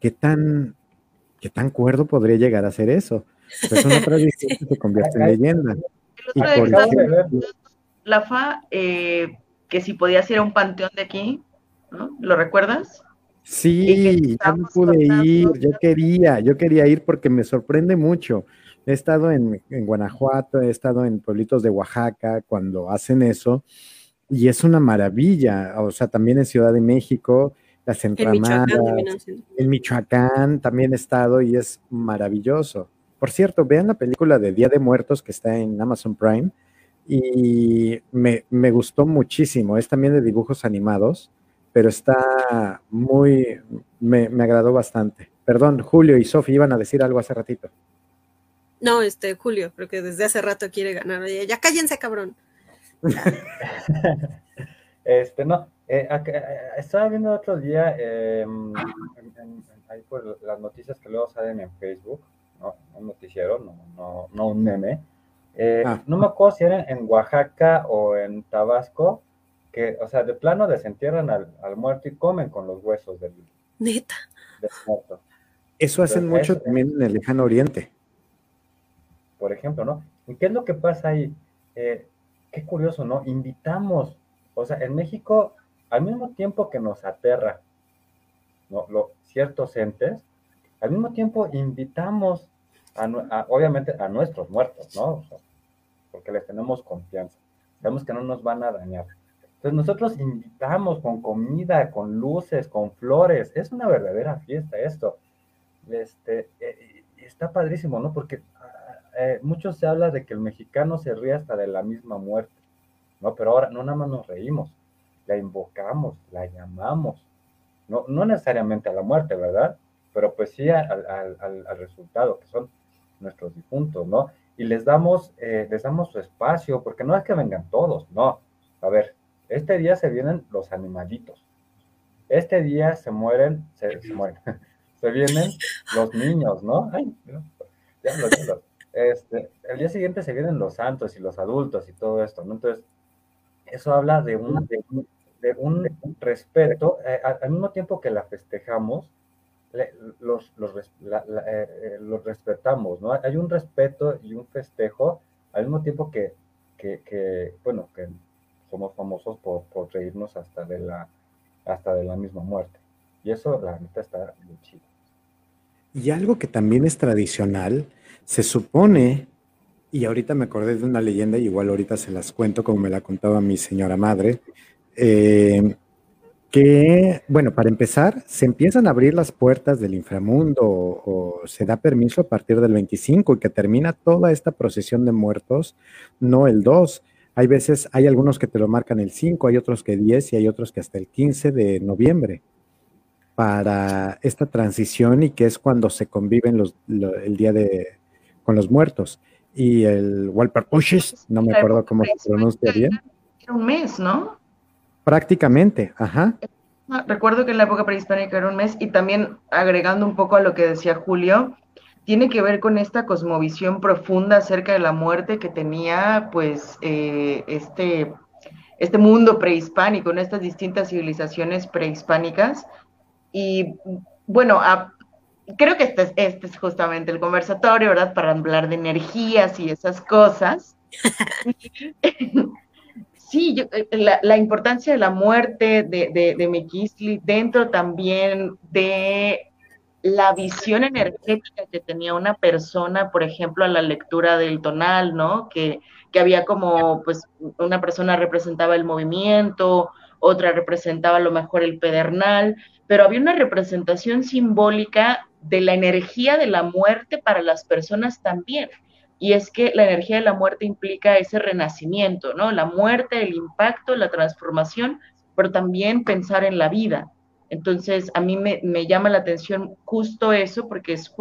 ¿qué tan, qué tan cuerdo podría llegar a ser eso? es una [laughs] tradición que se convierte en leyenda. Y por la FA, eh, que si podías ir a un panteón de aquí, ¿no? ¿Lo recuerdas? Sí, yo no pude ir, yo quería, yo quería ir porque me sorprende mucho. He estado en, Guanajuato, he estado en pueblitos de Oaxaca cuando hacen eso y es una maravilla. O sea, también en Ciudad de México, las entramadas, en Michoacán también he estado y es maravilloso. Por cierto, vean la película de Día de Muertos que está en Amazon Prime y me, me, gustó muchísimo. Es también de dibujos animados, pero está muy, me, me agradó bastante. Perdón, Julio y Sofi iban a decir algo hace ratito. No, este, Julio, creo que desde hace rato quiere ganar. Ya cállense, cabrón. [laughs] este, no, eh, eh, estaba viendo otro día eh, ahí por las noticias que luego salen en Facebook, no, un noticiero, no, no, no un meme, eh, ah. No me acuerdo si era en Oaxaca o en Tabasco, que, o sea, de plano desentierran al, muerto y comen con los huesos del, Neta. muerto. Eso hacen mucho también en el lejano oriente. Por ejemplo, ¿no? ¿Y qué es lo que pasa ahí? Eh, qué curioso, ¿no? Invitamos, o sea, en México, al mismo tiempo que nos aterra, ¿no? ciertos entes, al mismo tiempo invitamos obviamente a nuestros muertos, ¿no? porque les tenemos confianza. Sabemos que no nos van a dañar. Entonces nosotros invitamos con comida, con luces, con flores. Es una verdadera fiesta esto. Este, eh, está padrísimo, ¿no? Porque eh, mucho se habla de que el mexicano se ríe hasta de la misma muerte, ¿no? Pero ahora no nada más nos reímos, la invocamos, la llamamos. No, no necesariamente a la muerte, ¿verdad? Pero pues sí al, al, al resultado, que son nuestros difuntos, ¿no? Y les damos, eh, les damos su espacio, porque no es que vengan todos, no. A ver, este día se vienen los animalitos. Este día se mueren, se, mueren, [laughs] se vienen los niños, ¿no? Ay, ya Este, el día siguiente se vienen los santos y los adultos y todo esto, ¿no? Entonces, eso habla de un, de un respeto, eh, al mismo tiempo que la festejamos, los, los, eh, eh, los, respetamos, ¿no? Hay un respeto y un festejo al mismo tiempo que, que, bueno, que somos famosos por, por, reírnos hasta de, la, hasta de la misma muerte. Y eso, la neta, está muy chido. Y algo que también es tradicional, se supone, y ahorita me acordé de una leyenda, y igual ahorita se las cuento como me la contaba mi señora madre, eh, que, bueno, para empezar, se empiezan a abrir las puertas del inframundo o, se da permiso a partir del 25 y que termina toda esta procesión de muertos, no el 2. Hay veces, hay algunos que te lo marcan el 5, hay otros que 10 y hay otros que hasta el 15 de noviembre para esta transición y que es cuando se conviven los, el día de con los muertos. Y el Walper Pushes, no me acuerdo cómo se pronuncia bien. Era un mes, ¿no? Prácticamente, ajá. Ah, recuerdo que en la época prehispánica era un mes y también agregando un poco a lo que decía Julio, tiene que ver con esta cosmovisión profunda acerca de la muerte que tenía pues eh, este, este mundo prehispánico, en estas distintas civilizaciones prehispánicas. Y bueno, creo que este es, este es justamente el conversatorio, ¿verdad? Para hablar de energías y esas cosas. [laughs] Sí, eh, la, importancia de la muerte de, de, de dentro también de la visión energética que tenía una persona, por ejemplo, a la lectura del tonal, ¿no? Que, que había como, pues, una persona representaba el movimiento, otra representaba a lo mejor el pedernal, pero había una representación simbólica de la energía de la muerte para las personas también y es que la energía de la muerte implica ese renacimiento, ¿no? La muerte, el impacto, la transformación, pero también pensar en la vida. Entonces, a mí me, llama la atención justo eso, porque es,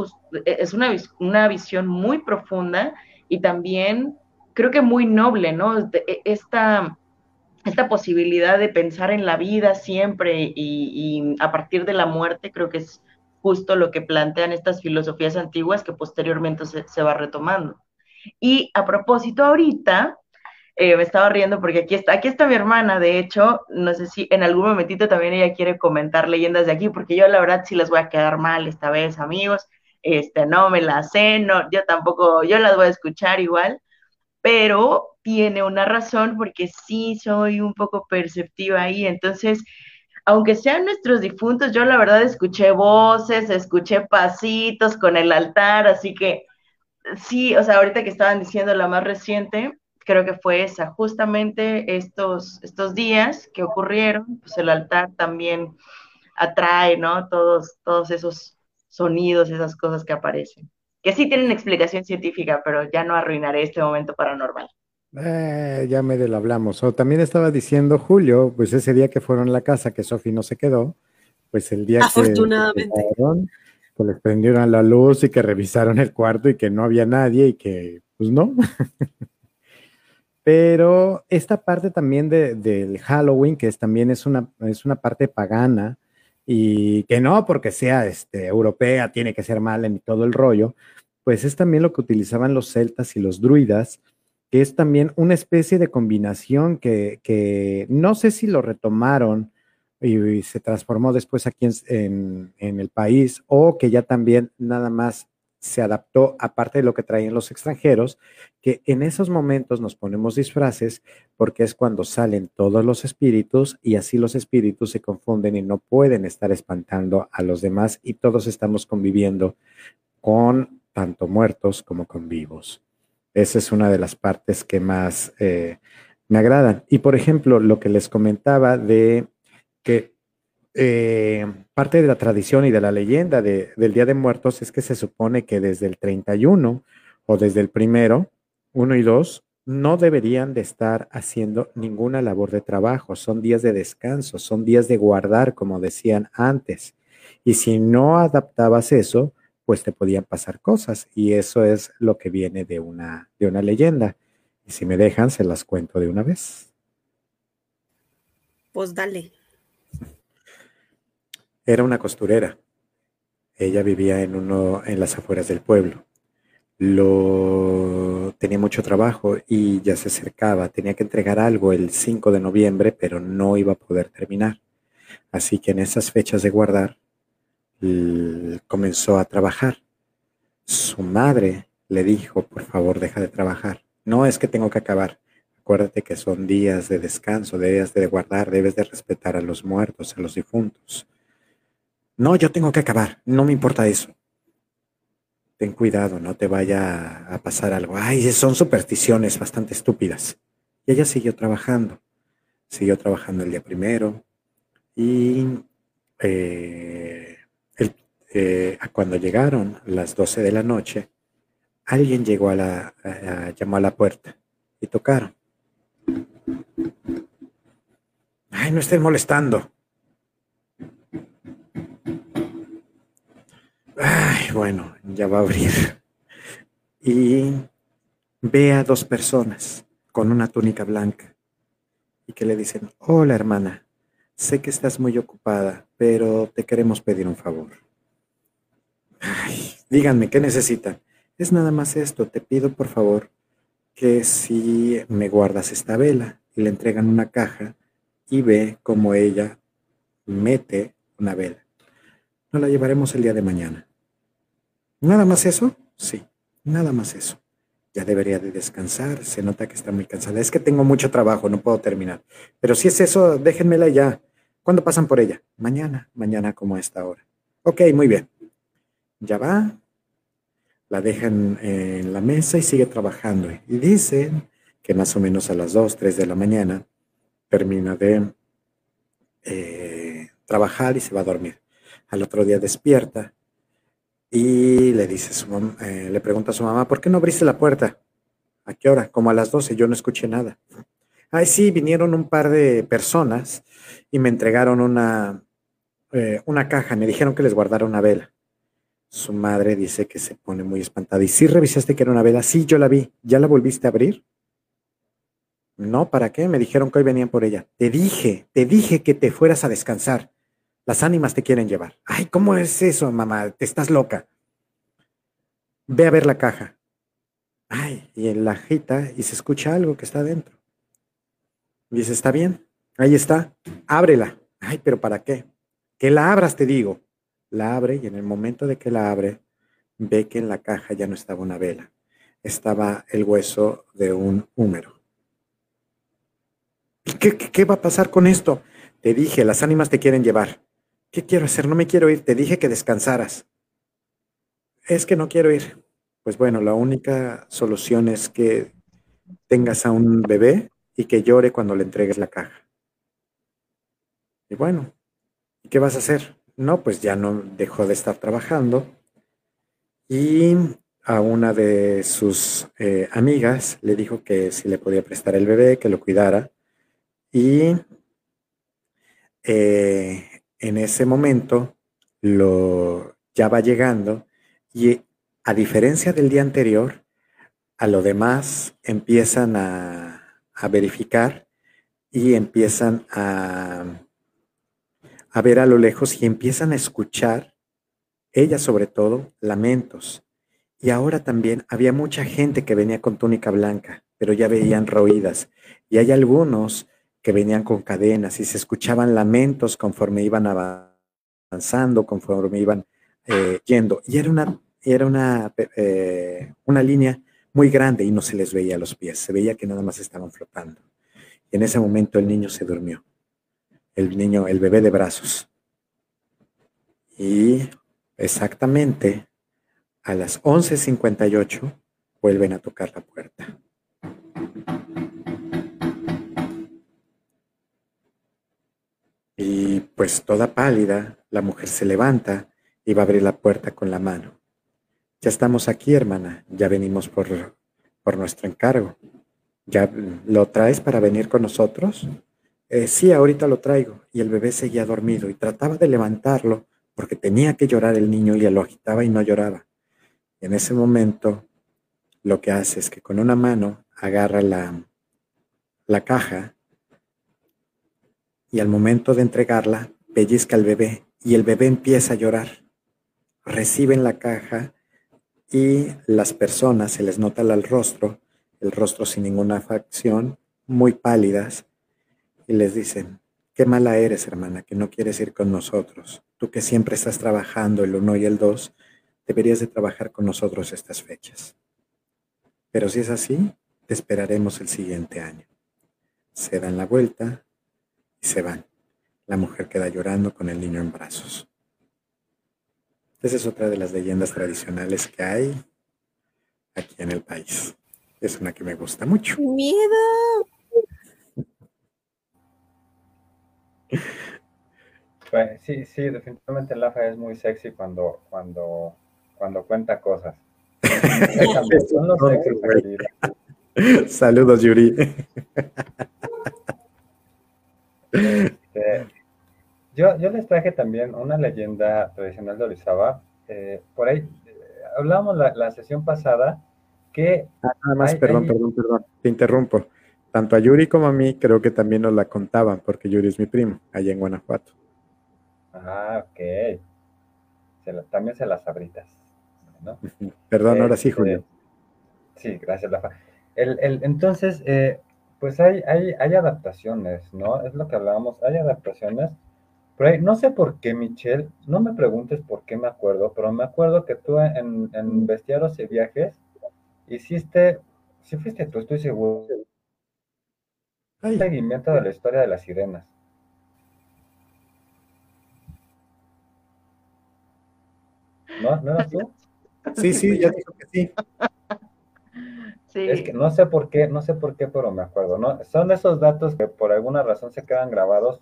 es una, una visión muy profunda y también creo que muy noble, ¿no? E, esta, esta posibilidad de pensar en la vida siempre y, a partir de la muerte, creo que es justo lo que plantean estas filosofías antiguas que posteriormente se va retomando. Y a propósito, ahorita eh, me estaba riendo porque aquí está, aquí está mi hermana, de hecho, no sé si en algún momentito también ella quiere comentar leyendas de aquí, porque yo la verdad sí les voy a quedar mal esta vez, amigos, este, no me las sé, no, yo tampoco, yo las voy a escuchar igual, pero tiene una razón porque sí soy un poco perceptiva ahí, entonces, aunque sean nuestros difuntos, yo la verdad escuché voces, escuché pasitos con el altar, así que sí, o sea, ahorita que estaban diciendo la más reciente, creo que fue esa, justamente estos, estos días que ocurrieron, pues el altar también atrae, ¿no? Todos, todos esos sonidos, esas cosas que aparecen, que sí tienen explicación científica, pero ya no arruinaré este momento paranormal. Eh, ya me lo hablamos. O también estaba diciendo Julio, pues ese día que fueron a la casa, que Sofi no se quedó, pues el día Afortunadamente. que que les prendieron la luz y que revisaron el cuarto y que no había nadie y que, pues no. Pero esta parte también de, del Halloween, que es, también es una, es una parte pagana, y que no porque sea este, europea, tiene que ser mala en todo el rollo, pues es también lo que utilizaban los celtas y los druidas, que es también una especie de combinación que, que no sé si lo retomaron y, se transformó después aquí en, el país o que ya también nada más se adaptó, aparte de lo que traían los extranjeros, que en esos momentos nos ponemos disfraces porque es cuando salen todos los espíritus y así los espíritus se confunden y no pueden estar espantando a los demás y todos estamos conviviendo con tanto muertos como con vivos. Esa es una de las partes que más eh, me agradan. Y por ejemplo, lo que les comentaba de que eh, parte de la tradición y de la leyenda del Día de Muertos es que se supone que desde el 31 o desde el primero, uno y dos, no deberían de estar haciendo ninguna labor de trabajo. Son días de descanso, son días de guardar, como decían antes. Y si no adaptabas eso, pues te podían pasar cosas. Y eso es lo que viene de una, de una leyenda. Y si me dejan, se las cuento de una vez. Pues dale. Era una costurera. Ella vivía en uno en las afueras del pueblo. Lo tenía mucho trabajo y ya se acercaba, tenía que entregar algo el 5 de noviembre, pero no iba a poder terminar. Así que en esas fechas de guardar comenzó a trabajar. Su madre le dijo, por favor, deja de trabajar. No es que tengo que acabar. Acuérdate que son días de descanso, días de guardar, debes de respetar a los muertos, a los difuntos. No, yo tengo que acabar, no me importa eso ten cuidado, no te vaya a pasar algo. Ay, son supersticiones bastante estúpidas. Y ella siguió trabajando, siguió trabajando el día primero y eh, eh, cuando llegaron las 12 de la noche, alguien llegó a la, llamó a la puerta y tocaron. Ay, no estén molestando. Ay, bueno, ya va a abrir. Y ve a dos personas con una túnica blanca y que le dicen, hola hermana, sé que estás muy ocupada, pero te queremos pedir un favor. Díganme, ¿qué necesitan? Es nada más esto, te pido por favor que si me guardas esta vela y le entregan una caja y ve cómo ella mete una vela. No la llevaremos el día de mañana. ¿Nada más eso? Sí, nada más eso. Ya debería de descansar, se nota que está muy cansada. Es que tengo mucho trabajo, no puedo terminar. Pero si es eso, déjenmela ya. ¿Cuándo pasan por ella? Mañana, mañana como a esta hora. Ok, muy bien. Ya va, la dejan en la mesa y sigue trabajando. Y dicen que más o menos a las 2, 3 de la mañana termina de eh, trabajar y se va a dormir. Al otro día despierta y le dice su eh, le pregunta a su mamá, ¿por qué no abriste la puerta? ¿A qué hora? Como a las 12, yo no escuché nada. Ay, sí, vinieron un par de personas y me entregaron una, eh, una caja, me dijeron que les guardara una vela. Su madre dice que se pone muy espantada. ¿Y sí revisaste que era una vela? Sí, yo la vi. ¿Ya la volviste a abrir? No, ¿para qué? Me dijeron que hoy venían por ella. Te dije, te dije que te fueras a descansar. Las ánimas te quieren llevar. Ay, ¿cómo es eso, mamá? Te estás loca. Ve a ver la caja. Ay, y en la agita y se escucha algo que está adentro. dice, está bien, ahí está, ábrela. Ay, pero ¿para qué? Que la abras, te digo. La abre y en el momento de que la abre, ve que en la caja ya no estaba una vela, estaba el hueso de un húmero. ¿Y qué, qué va a pasar con esto? Te dije, las ánimas te quieren llevar. ¿Qué quiero hacer? No me quiero ir. Te dije que descansaras. Es que no quiero ir. Pues bueno, la única solución es que tengas a un bebé y que llore cuando le entregues la caja. Y bueno, ¿y qué vas a hacer? No, pues ya no dejó de estar trabajando y a una de sus eh, amigas le dijo que si le podía prestar el bebé, que lo cuidara. Y eh, en ese momento lo ya va llegando y a diferencia del día anterior, a lo demás empiezan a, verificar y empiezan a, a ver a lo lejos y empiezan a escuchar, ella sobre todo, lamentos. Y ahora también había mucha gente que venía con túnica blanca, pero ya veían roídas. Y hay algunos que venían con cadenas y se escuchaban lamentos conforme iban avanzando, conforme iban eh, yendo. Y era una, era una, eh, una línea muy grande y no se les veía los pies, se veía que nada más estaban flotando. Y en ese momento el niño se durmió, el niño, el bebé de brazos. Y exactamente a las 11.58 vuelven a tocar la puerta. Y pues toda pálida, la mujer se levanta y va a abrir la puerta con la mano. Ya estamos aquí, hermana, ya venimos por, por nuestro encargo. ¿Ya lo traes para venir con nosotros? Eh, sí, ahorita lo traigo. Y el bebé seguía dormido y trataba de levantarlo porque tenía que llorar el niño y lo agitaba y no lloraba. Y en ese momento lo que hace es que con una mano agarra la, la caja y al momento de entregarla, pellizca al bebé y el bebé empieza a llorar. Reciben la caja y las personas se les nota al rostro el rostro sin ninguna facción, muy pálidas, y les dicen, qué mala eres, hermana, que no quieres ir con nosotros. Tú que siempre estás trabajando el 1 y el 2, deberías de trabajar con nosotros estas fechas. Pero si es así, te esperaremos el siguiente año. Se dan la vuelta y se van. La mujer queda llorando con el niño en brazos. Esa es otra de las leyendas tradicionales que hay aquí en el país. Es una que me gusta mucho. ¡Miedo! Pues, sí, sí, definitivamente Lafa es muy sexy cuando, cuando, cuando cuenta cosas. [laughs] Saludos, Yuri. Este, yo, yo les traje también una leyenda tradicional de Orizaba. Eh, por ahí eh, hablábamos la, la, sesión pasada que. Ah, nada más, perdón, perdón, perdón, te interrumpo. Tanto a Yuri como a mí creo que también nos la contaban, porque Yuri es mi primo, allá en Guanajuato. Ah, ok. también se las abritas. Perdón, ahora sí, este, Julio. Sí, gracias, Lafa. El, el, entonces, eh, pues hay, hay, hay adaptaciones, ¿no? Es lo que hablábamos, hay adaptaciones. Pero no sé por qué, Michelle, no me preguntes por qué me acuerdo, pero me acuerdo que tú en, en Bestiaros y Viajes hiciste, si fuiste tú, estoy seguro, un seguimiento de la historia de las sirenas. ¿No? ¿No eras tú? Sí, sí, ya dijo que sí. Sí. Es que no sé por qué, no sé por qué, pero me acuerdo, ¿no? Son esos datos que por alguna razón se quedan grabados.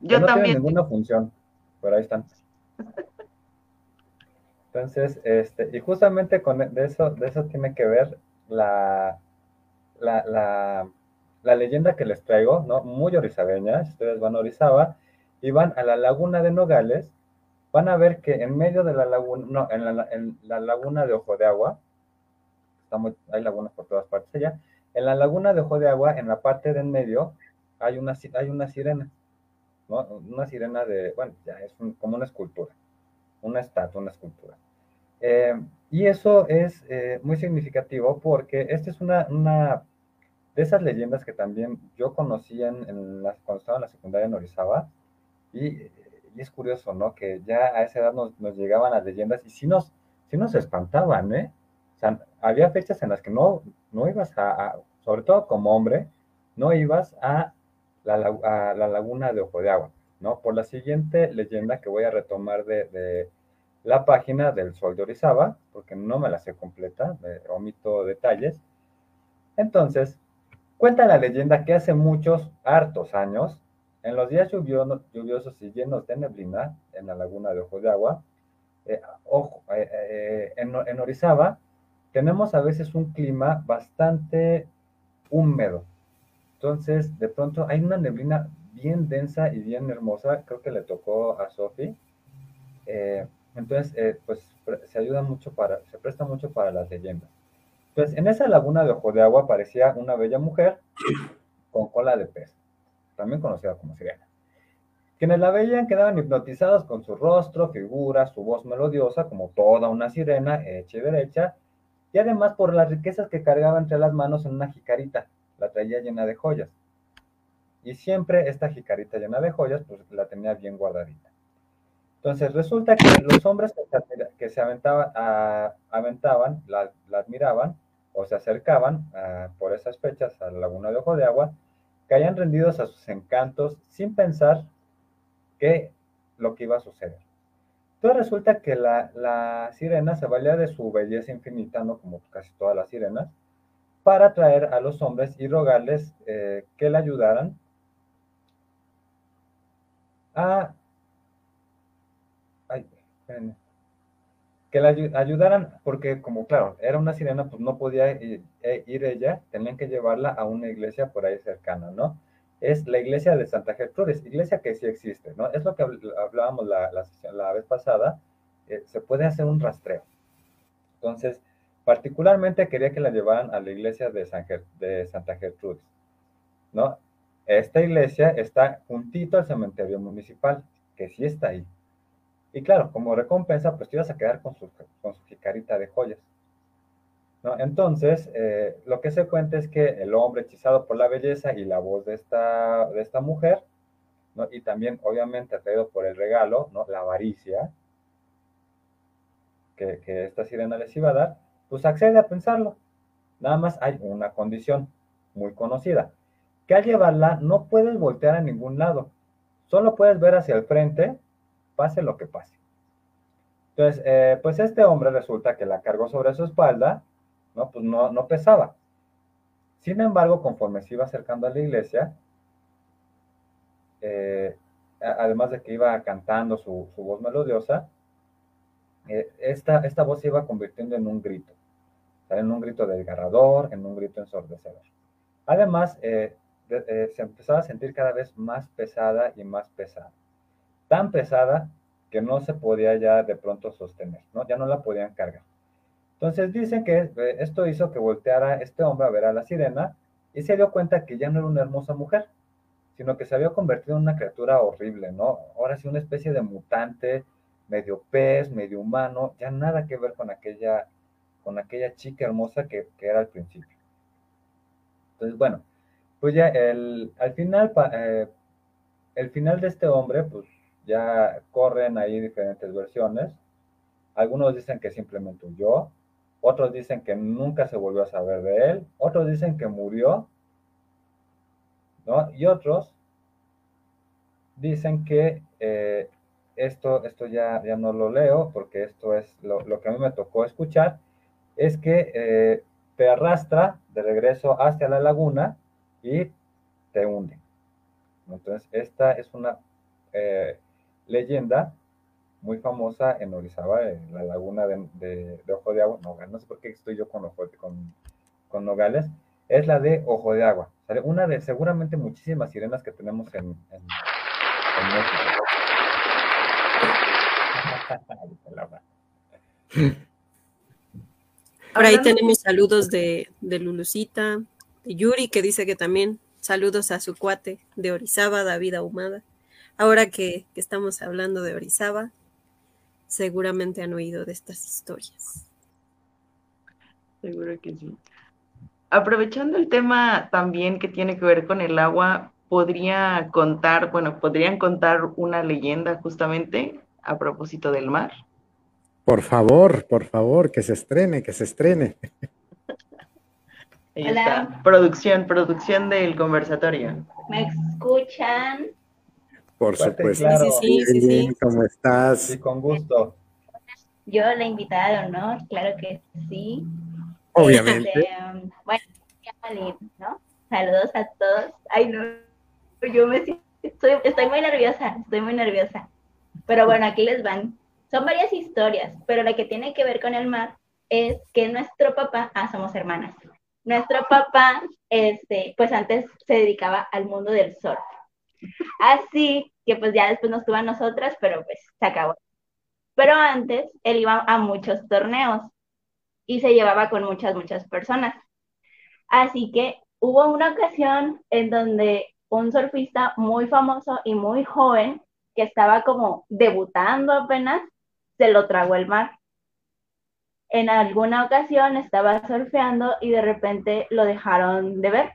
Yo no también. tienen ninguna función, pero ahí están. Entonces, este, y justamente con de eso, de eso tiene que ver la, la, la, la leyenda que les traigo, ¿no? Muy orizabeña, ustedes van a Orizaba y van a la laguna de Nogales, van a ver que en medio de la laguna, no, en la, en la laguna de Ojo de Agua, hay lagunas por todas partes allá, en la laguna de Ojo de Agua, en la parte de en medio, hay una, hay una sirena, ¿no? Una sirena de, bueno, ya es como una escultura, una estatua, una escultura. Eh, y eso es eh, muy significativo porque esta es una, una de esas leyendas que también yo conocí en, en la, cuando estaba en la secundaria en Orizaba, y y es curioso, ¿no? Que ya a esa edad nos, llegaban las leyendas y sí nos, sí nos espantaban, ¿eh? Sea, había fechas en las que no, no ibas a, sobre todo como hombre, no ibas a la, la, laguna de Ojo de Agua, ¿no? Por la siguiente leyenda que voy a retomar de, de la página del Sol de Orizaba, porque no me la sé completa, me omito detalles. Entonces, cuenta la leyenda que hace muchos, hartos años, en los días lluviosos, y llenos de neblina en la laguna de Ojo de Agua, eh, ojo, eh, eh, en, Orizaba tenemos a veces un clima bastante húmedo. Entonces, de pronto hay una neblina bien densa y bien hermosa, creo que le tocó a Sofi. entonces, pues se ayuda mucho para, se presta mucho para las leyendas. Entonces, en esa laguna de Ojo de Agua aparecía una bella mujer con cola de pez también conocida como sirena. Quienes la veían quedaban hipnotizados con su rostro, figura, su voz melodiosa, como toda una sirena hecha y derecha, y además por las riquezas que cargaba entre las manos en una jicarita, la traía llena de joyas. Y siempre esta jicarita llena de joyas, pues la tenía bien guardadita. Entonces resulta que los hombres que se, aventaban, la, admiraban o se acercaban por esas fechas a la laguna de Ojo de Agua, caían rendidos a sus encantos sin pensar que lo que iba a suceder. Entonces resulta que la, sirena se valía de su belleza infinita, ¿no? Como casi todas las sirenas, para atraer a los hombres y rogarles eh, que la ayudaran a... Que la ayudaran, porque como claro, era una sirena, pues no podía ir, e, ella, tenían que llevarla a una iglesia por ahí cercana, ¿no? Es la iglesia de Santa Gertrudis, iglesia que sí existe, ¿no? Es lo que hablábamos la, la, vez pasada, eh, se puede hacer un rastreo. Entonces, particularmente quería que la llevaran a la iglesia de, San de Santa Gertrudis, ¿no? Esta iglesia está juntito al cementerio municipal, que sí está ahí. Y claro, como recompensa, pues te ibas a quedar con su, con su jicarita de joyas. Entonces, eh, lo que se cuenta es que el hombre hechizado por la belleza y la voz de esta, de esta mujer, y también obviamente atraído por el regalo, ¿no? la avaricia, que, esta sirena les iba a dar, pues accede a pensarlo. Nada más hay una condición muy conocida, que al llevarla no puedes voltear a ningún lado, solo puedes ver hacia el frente, pase lo que pase. Entonces, eh, pues este hombre resulta que la cargó sobre su espalda, ¿no? Pues no, pesaba. Sin embargo, conforme se iba acercando a la iglesia, eh, además de que iba cantando su, voz melodiosa, eh, esta, esta voz se iba convirtiendo en un grito, en un grito desgarrador, en un grito ensordecedor. Además, se empezaba a sentir cada vez más pesada y más pesada. Tan pesada que no se podía ya de pronto sostener, ¿no? Ya no la podían cargar. Entonces dicen que eh, esto hizo que volteara este hombre a ver a la sirena y se dio cuenta que ya no era una hermosa mujer, sino que se había convertido en una criatura horrible, ¿no? Ahora sí, una especie de mutante, medio pez, medio humano, ya nada que ver con aquella, con aquella chica hermosa que, era al principio. Entonces, bueno, pues ya el, al final, eh, el final de este hombre, pues ya corren ahí diferentes versiones. Algunos dicen que simplemente huyó, otros dicen que nunca se volvió a saber de él, otros dicen que murió, ¿no? Y otros dicen que eh, esto, esto ya, ya no lo leo porque esto es lo, que a mí me tocó escuchar, es que eh, te arrastra de regreso hacia la laguna y te hunde. Entonces, esta es una eh, leyenda muy famosa en Orizaba, en la laguna de, Ojo de Agua, no sé por qué estoy yo con, ojo, con, con Nogales, es la de Ojo de Agua, una de seguramente muchísimas sirenas que tenemos en, en, México. [laughs] Ahora ahí tenemos saludos de, de Lulucita, de Yuri, que dice que también saludos a su cuate de Orizaba, David Ahumada. Ahora que, estamos hablando de Orizaba, seguramente han oído de estas historias. Seguro que sí. Aprovechando el tema también que tiene que ver con el agua, podría contar, bueno, podrían contar una leyenda justamente a propósito del mar. Por favor, por favor, que se estrene, que se estrene. Hola. Producción, producción del conversatorio. ¿Me escuchan? Por supuesto. Sí, sí, sí, ¿Cómo estás? Sí, con gusto. Yo la invitada de honor, claro que sí. Obviamente. Este, um, bueno, ¿no? Saludos a todos. Ay, no, yo me siento, estoy, estoy muy nerviosa, estoy muy nerviosa. Pero bueno, aquí les van. Son varias historias, pero la que tiene que ver con el mar es que nuestro papá, ah, somos hermanas. Nuestro papá, este, pues antes se dedicaba al mundo del surf. Así que pues ya después nos tuvo a nosotras, pero pues se acabó. Pero antes él iba a muchos torneos y se llevaba con muchas, muchas personas. Así que hubo una ocasión en donde un surfista muy famoso y muy joven, que estaba como debutando apenas, se lo tragó el mar. En alguna ocasión estaba surfeando y de repente lo dejaron de ver.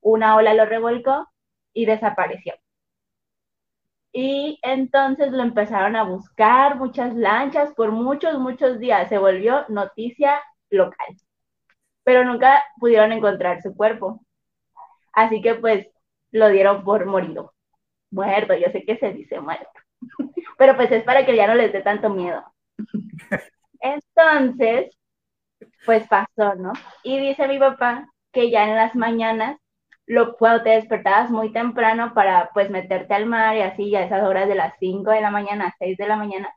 Una ola lo revolcó y desapareció. Y entonces lo empezaron a buscar muchas lanchas por muchos, muchos días. Se volvió noticia local. Pero nunca pudieron encontrar su cuerpo. Así que pues lo dieron por morido. Muerto, yo sé que se dice muerto. [laughs] Pero pues es para que ya no les dé tanto miedo. [laughs] Entonces, pues pasó, ¿no? Y dice mi papá que ya en las mañanas lo, cuando te despertabas muy temprano para pues meterte al mar y así a esas horas de las 5 de la mañana, 6 de la mañana,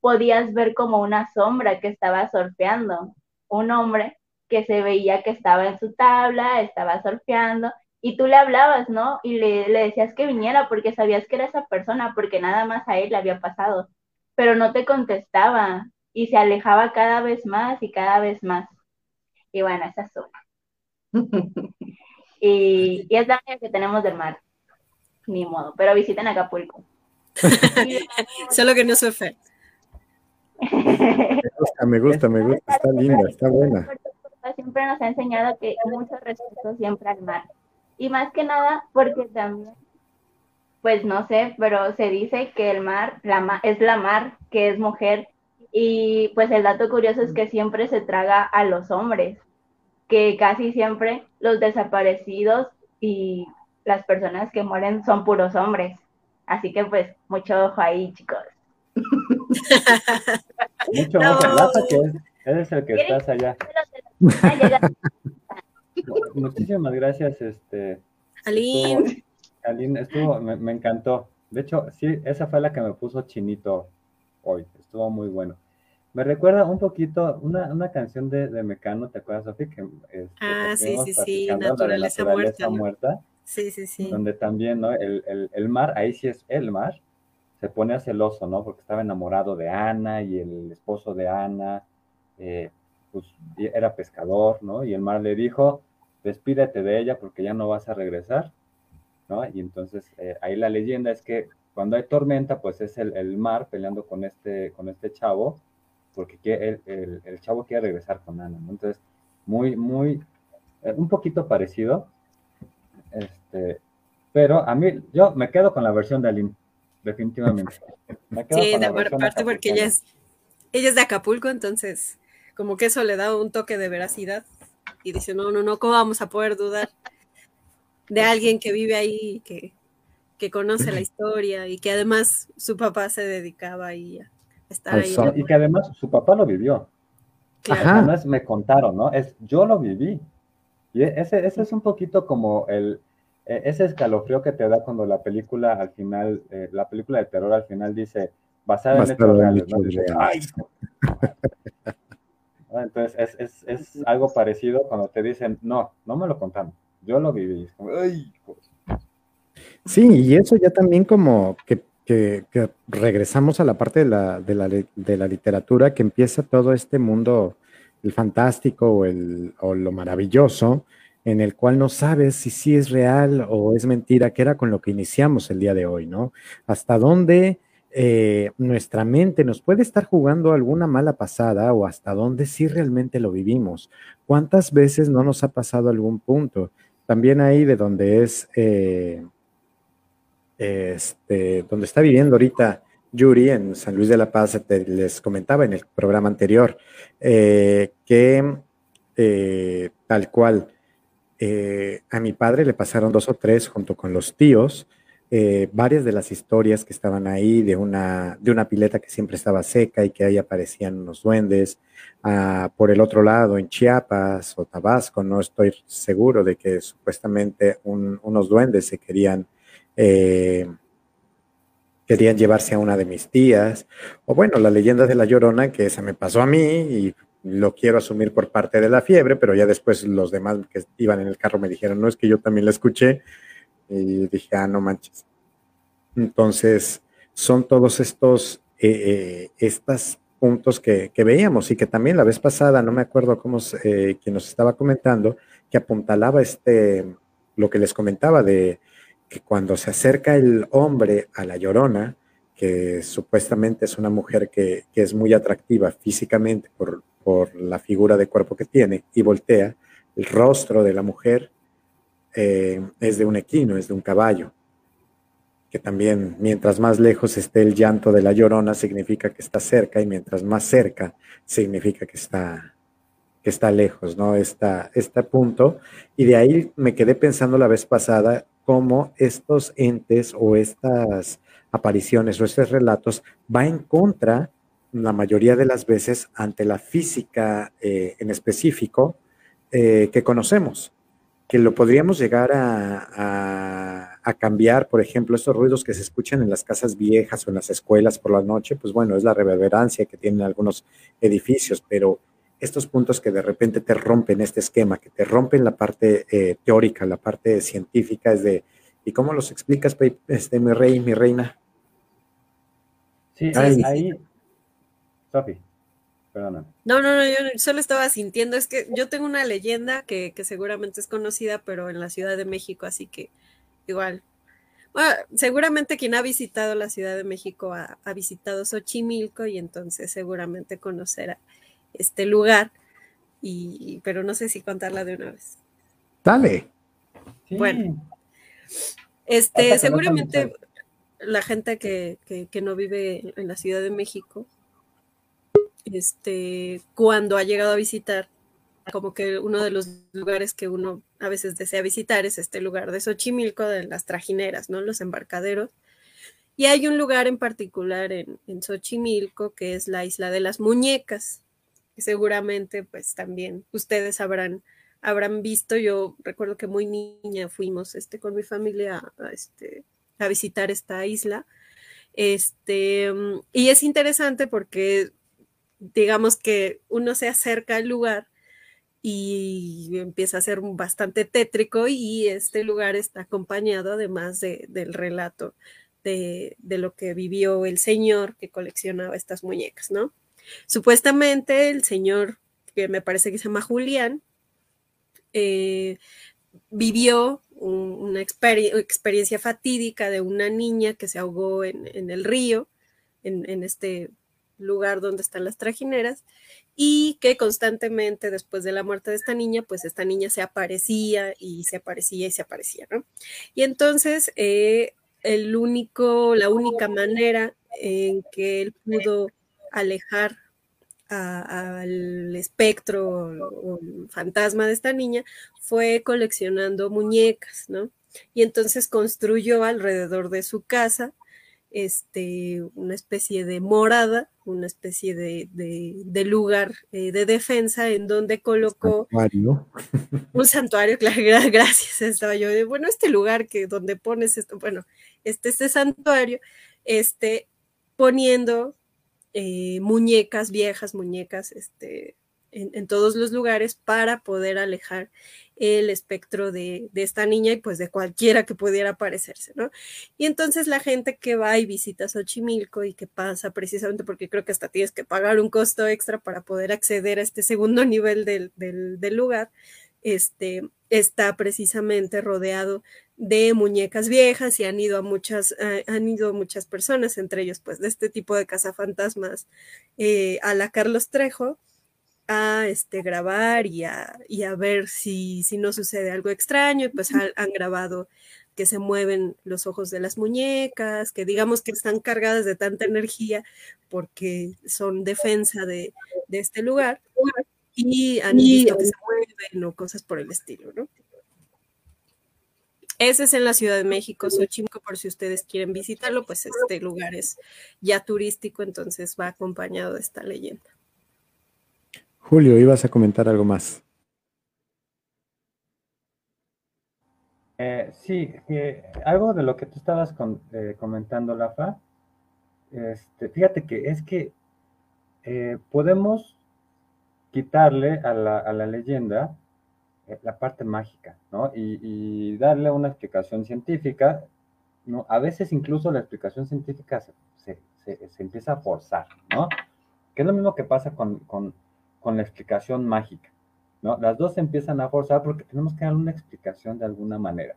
podías ver como una sombra que estaba surfeando, un hombre que se veía que estaba en su tabla, estaba surfeando y tú le hablabas, ¿no? Y le, le decías que viniera porque sabías que era esa persona, porque nada más a él le había pasado, pero no te contestaba y se alejaba cada vez más y cada vez más. Y bueno, esa es [laughs] Y, es la única que tenemos del mar. Ni modo, pero visiten Acapulco. [laughs] Solo que no se fe. [laughs] Me gusta, me gusta, me gusta, está linda, está buena. siempre nos ha enseñado que mucho respeto siempre al mar. Y más que nada porque también, pues no sé, pero se dice que el mar, la es la mar, que es mujer. Y pues el dato curioso es que siempre se traga a los hombres, que casi siempre los desaparecidos y las personas que mueren son puros hombres. Así que pues mucho ojo ahí, chicos. mucho ojo, que es, el que estás allá. [laughs] Muchísimas gracias, este. Aline. Aline, estuvo, me, encantó. De hecho, sí, esa fue la que me puso chinito hoy. Estuvo muy bueno. Me recuerda un poquito una, canción de, Mecano, ¿te acuerdas, Sofi? Que, este, ah, sí, sí, sí, naturaleza, muerta. muerta Sí, sí, sí. Donde también, ¿no? El, el, mar, ahí sí es el mar, se pone a celoso, ¿no? Porque estaba enamorado de Ana y el esposo de Ana, eh, pues era pescador, ¿no? Y el mar le dijo, despídete de ella porque ya no vas a regresar, ¿no? Y entonces eh, ahí la leyenda es que cuando hay tormenta, pues es el, mar peleando con este, con este chavo, porque el, el, chavo quiere regresar con Ana, ¿no? Entonces, muy, muy, eh, un poquito parecido, este, pero a mí, yo me quedo con la versión de Aline, definitivamente. sí, de parte porque ella es, ella es de Acapulco, entonces como que eso le da un toque de veracidad y dice, no, no, no, ¿cómo vamos a poder dudar de alguien que vive ahí, que, que conoce la [laughs] historia y que además su papá se dedicaba ahí a estar ahí? Y que además su papá lo vivió. Además me contaron, ¿no? Es, yo lo viví. Y ese, ese es un poquito como el, e, ese escalofrío que te da cuando la película al final, eh, la película de terror al final dice, basada en hechos reales, ¿no? Entonces es, es, es, algo parecido cuando te dicen, no, no me lo contaron, yo lo viví. Sí, y eso ya también como que, que, regresamos a la parte de la, de, la, de la, literatura, que empieza todo este mundo, el fantástico o, el, o lo maravilloso, en el cual no sabes si sí es real o es mentira, que era con lo que iniciamos el día de hoy, ¿no? Hasta dónde eh, nuestra mente nos puede estar jugando alguna mala pasada o hasta dónde sí realmente lo vivimos. ¿Cuántas veces no nos ha pasado algún punto? También ahí de donde es, eh, este, donde está viviendo ahorita Yuri en San Luis de la Paz, les comentaba en el programa anterior, eh, que tal cual, a mi padre le pasaron dos o tres junto con los tíos, eh, varias de las historias que estaban ahí de una, de una pileta que siempre estaba seca y que ahí aparecían unos duendes. Ah, por el otro lado, en Chiapas o Tabasco, no estoy seguro de que supuestamente unos duendes se querían, eh, querían llevarse a una de mis tías. O bueno, la leyenda de la Llorona, que esa me pasó a mí y lo quiero asumir por parte de la fiebre, pero ya después los demás que iban en el carro me dijeron, no es que yo también la escuché y dije, ah, no manches. Entonces, son todos estos, eh, eh puntos que, veíamos y que también la vez pasada, no me acuerdo cómo, eh, quien nos estaba comentando, que apuntalaba este, lo que les comentaba de que cuando se acerca el hombre a la llorona, que supuestamente es una mujer que, es muy atractiva físicamente por, por, la figura de cuerpo que tiene, y voltea, el rostro de la mujer eh, es de un equino, es de un caballo, que también mientras más lejos esté el llanto de la llorona significa que está cerca y mientras más cerca significa que está, que está lejos, ¿no? Está este punto. Y de ahí me quedé pensando la vez pasada cómo estos entes o estas apariciones o estos relatos va en contra la mayoría de las veces ante la física eh, en específico eh, que conocemos. Que lo podríamos llegar a, cambiar, por ejemplo, estos ruidos que se escuchan en las casas viejas o en las escuelas por la noche, pues bueno, es la reverberancia que tienen algunos edificios, pero estos puntos que de repente te rompen este esquema, que te rompen la parte eh, teórica, la parte científica, es de, ¿y cómo los explicas, este, mi rey, mi reina? Sí, ahí, ahí, Sofi. No, no, no, yo solo estaba sintiendo, es que yo tengo una leyenda que, seguramente es conocida, pero en la Ciudad de México, así que igual. Bueno, seguramente quien ha visitado la Ciudad de México ha, visitado Xochimilco y entonces seguramente conocerá este lugar. y, pero no sé si contarla de una vez. Dale. Bueno, este, seguramente la gente que, que, no vive en la Ciudad de México, este, cuando ha llegado a visitar, como que uno de los lugares que uno a veces desea visitar es este lugar de Xochimilco, de las trajineras, ¿no? Los embarcaderos. Y hay un lugar en particular en, en Xochimilco que es la isla de las muñecas, seguramente pues también ustedes habrán, habrán visto. Yo recuerdo que muy niña fuimos este, con mi familia a, este, a visitar esta isla. Este, y es interesante porque digamos que uno se acerca al lugar y empieza a ser bastante tétrico y este lugar está acompañado además de, del relato de, lo que vivió el señor que coleccionaba estas muñecas, ¿no? Supuestamente el señor, que me parece que se llama Julián, eh, vivió una experiencia fatídica de una niña que se ahogó en, el río, en, este lugar donde están las trajineras, y que constantemente después de la muerte de esta niña, pues esta niña se aparecía y se aparecía y se aparecía, ¿no? Y entonces eh, el único, la única manera en que él pudo alejar al espectro o, fantasma de esta niña fue coleccionando muñecas, ¿no? Y entonces construyó alrededor de su casa este, una especie de morada, una especie de, lugar eh, de defensa en donde colocó un santuario, [laughs] claro, gracias, estaba yo, de, bueno, este lugar que donde pones esto, bueno, este, este santuario, este, poniendo eh, muñecas viejas, muñecas, este, en, todos los lugares para poder alejar el espectro de, esta niña y pues de cualquiera que pudiera aparecerse, ¿no? Y entonces la gente que va y visita Xochimilco y que pasa precisamente porque creo que hasta tienes que pagar un costo extra para poder acceder a este segundo [laughs] nivel del, lugar, este, está precisamente rodeado de muñecas viejas y han ido a muchas, eh, han ido muchas personas, entre ellos pues de este tipo de cazafantasmas, eh, a la Carlos Trejo, a este, grabar y a, y a ver si, si, no sucede algo extraño. Y pues han, grabado que se mueven los ojos de las muñecas, que digamos que están cargadas de tanta energía porque son defensa de, de este lugar y han visto que se mueven o cosas por el estilo, ¿no? Ese es en la Ciudad de México, Xochimilco, por si ustedes quieren visitarlo, pues este lugar es ya turístico, entonces va acompañado de esta leyenda. Julio, ibas a comentar algo más. Eh, sí, algo de lo que tú estabas eh, comentando, Lafa, este, fíjate que es que eh, podemos quitarle a la, leyenda la parte mágica, ¿no? Y, darle una explicación científica, ¿no? A veces incluso la explicación científica se, empieza a forzar, ¿no? Que es lo mismo que pasa con con la explicación mágica. ¿no? Las dos se empiezan a forzar porque tenemos que dar una explicación de alguna manera.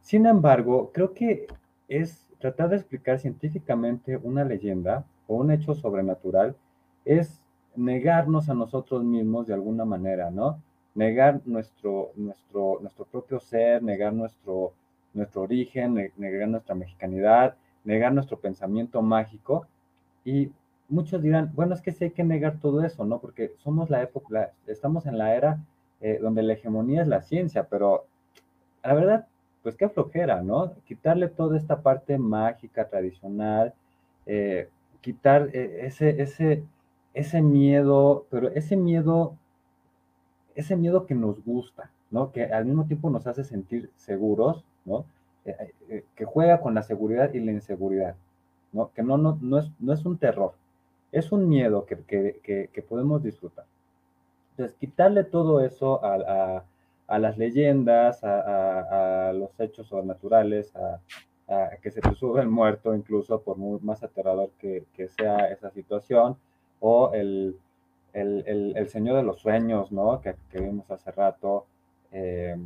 Sin embargo, creo que es tratar de explicar científicamente una leyenda o un hecho sobrenatural es negarnos a nosotros mismos de alguna manera, ¿no? Negar nuestro, nuestro, nuestro propio ser, negar nuestro, nuestro origen, negar nuestra mexicanidad, negar nuestro pensamiento mágico y muchos dirán, bueno, es que sí hay que negar todo eso, ¿no? Porque somos la época, estamos en la era eh, donde la hegemonía es la ciencia, pero la verdad, pues qué flojera, ¿no? Quitarle toda esta parte mágica, tradicional, eh, quitar eh, ese, ese, ese miedo, pero ese miedo, ese miedo que nos gusta, ¿no? Que al mismo tiempo nos hace sentir seguros, ¿no? que juega con la seguridad y la inseguridad, ¿no? Que no, no, no, es, no es un terror, es un miedo que, podemos disfrutar. Entonces, quitarle todo eso a, las leyendas, a, los hechos sobrenaturales, a, que se te sube el muerto, incluso por más aterrador que, sea esa situación, o el, Señor de los Sueños, ¿no? Que, vimos hace rato, eh,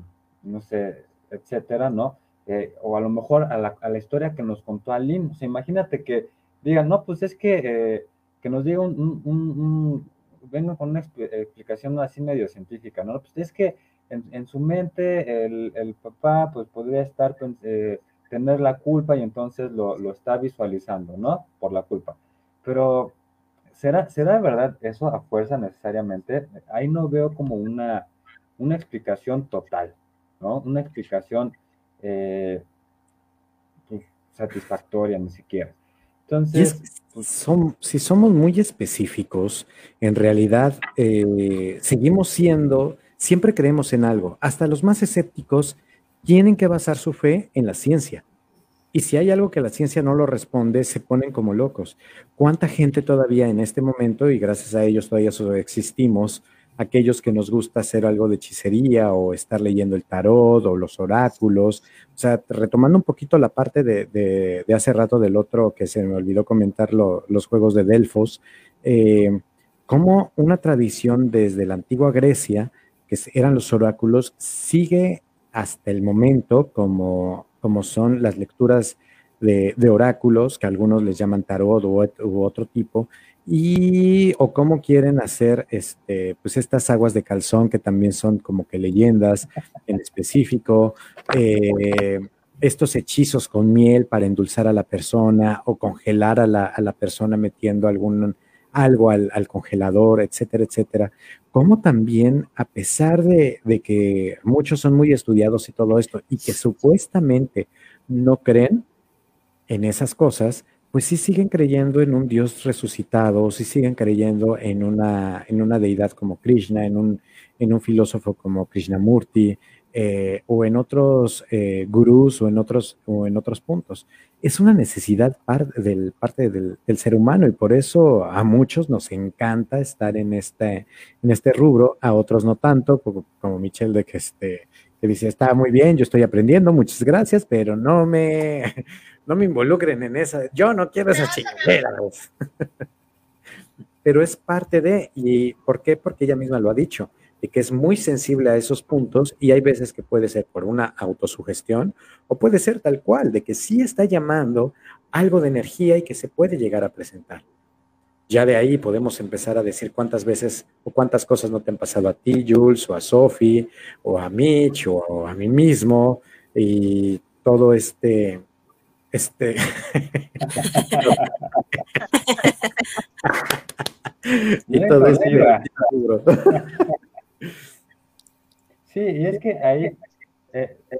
no sé, etcétera, ¿no? Eh, o a lo mejor a la, historia que nos contó Aline. O sea, imagínate que digan, no, pues es que eh, que nos diga un, vengo con una explicación así medio científica, ¿no? Pues es que en, su mente el, papá pues podría estar, pues, eh, tener la culpa y entonces lo, está visualizando, ¿no? Por la culpa. Pero, ¿será, ¿será verdad eso a fuerza necesariamente? Ahí no veo como una, una explicación total, ¿no? Una explicación eh, pues, satisfactoria ni siquiera. Entonces, pues si somos muy específicos, en realidad eh, seguimos siendo, siempre creemos en algo. Hasta los más escépticos tienen que basar su fe en la ciencia. Y si hay algo que la ciencia no lo responde, se ponen como locos. ¿Cuánta gente todavía en este momento, y gracias a ellos todavía existimos, aquellos que nos gusta hacer algo de hechicería o estar leyendo el tarot o los oráculos. O sea, retomando un poquito la parte de, hace rato del otro que se me olvidó comentar, los juegos de Delfos, eh, como una tradición desde la antigua Grecia, que eran los oráculos, sigue hasta el momento como, como son las lecturas de, oráculos, que algunos les llaman tarot u otro tipo, y o cómo quieren hacer este, pues estas aguas de calzón que también son como que leyendas en específico, eh, estos hechizos con miel para endulzar a la persona o congelar a la, a la persona metiendo algún algo al, congelador, etcétera, etcétera. Como también, a pesar de, de que muchos son muy estudiados y todo esto, y que supuestamente no creen en esas cosas, pues sí siguen creyendo en un Dios resucitado, sí siguen creyendo en una, en una deidad como Krishna, en un, en un filósofo como Krishnamurti, eh, o en otros eh, gurús o en otros, o en otros puntos. Es una necesidad del, parte del, ser humano y por eso a muchos nos encanta estar en este, en este rubro, a otros no tanto, como, como Michelle de que, este, que dice, está muy bien, yo estoy aprendiendo, muchas gracias, pero no me, [laughs] no me involucren en esa, yo no quiero esa chingadera. [laughs] Pero es parte de, ¿y por qué? Porque ella misma lo ha dicho, que es muy sensible a esos puntos y hay veces que puede ser por una autosugestión o puede ser tal cual, de que sí está llamando algo de energía y que se puede llegar a presentar. Ya de ahí podemos empezar a decir cuántas veces o cuántas cosas no te han pasado a ti, Jules, o a Sophie, o a Mitch, o a mí mismo, y todo este, este. [laughs] [laughs] y todo eso. [laughs] sí, y es que ahí. Eh, eh,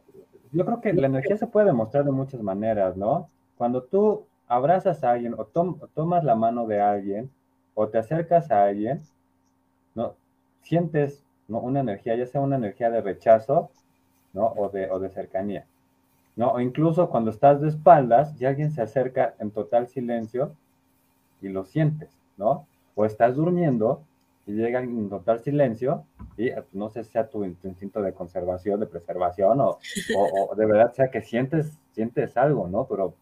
yo creo que la energía se puede demostrar de muchas maneras, ¿no? Cuando tú abrazas a alguien o, tomas la mano de alguien o te acercas a alguien, ¿no? Sientes ¿no? una energía, ya sea una energía de rechazo, ¿no? O de, o de cercanía. ¿no? O incluso cuando estás de espaldas y alguien se acerca en total silencio y lo sientes, ¿no? O estás durmiendo y llega en total silencio y eh, no sé si sea tu instinto de conservación, de preservación o, o, de verdad sea que sientes, sientes algo, ¿no? Pero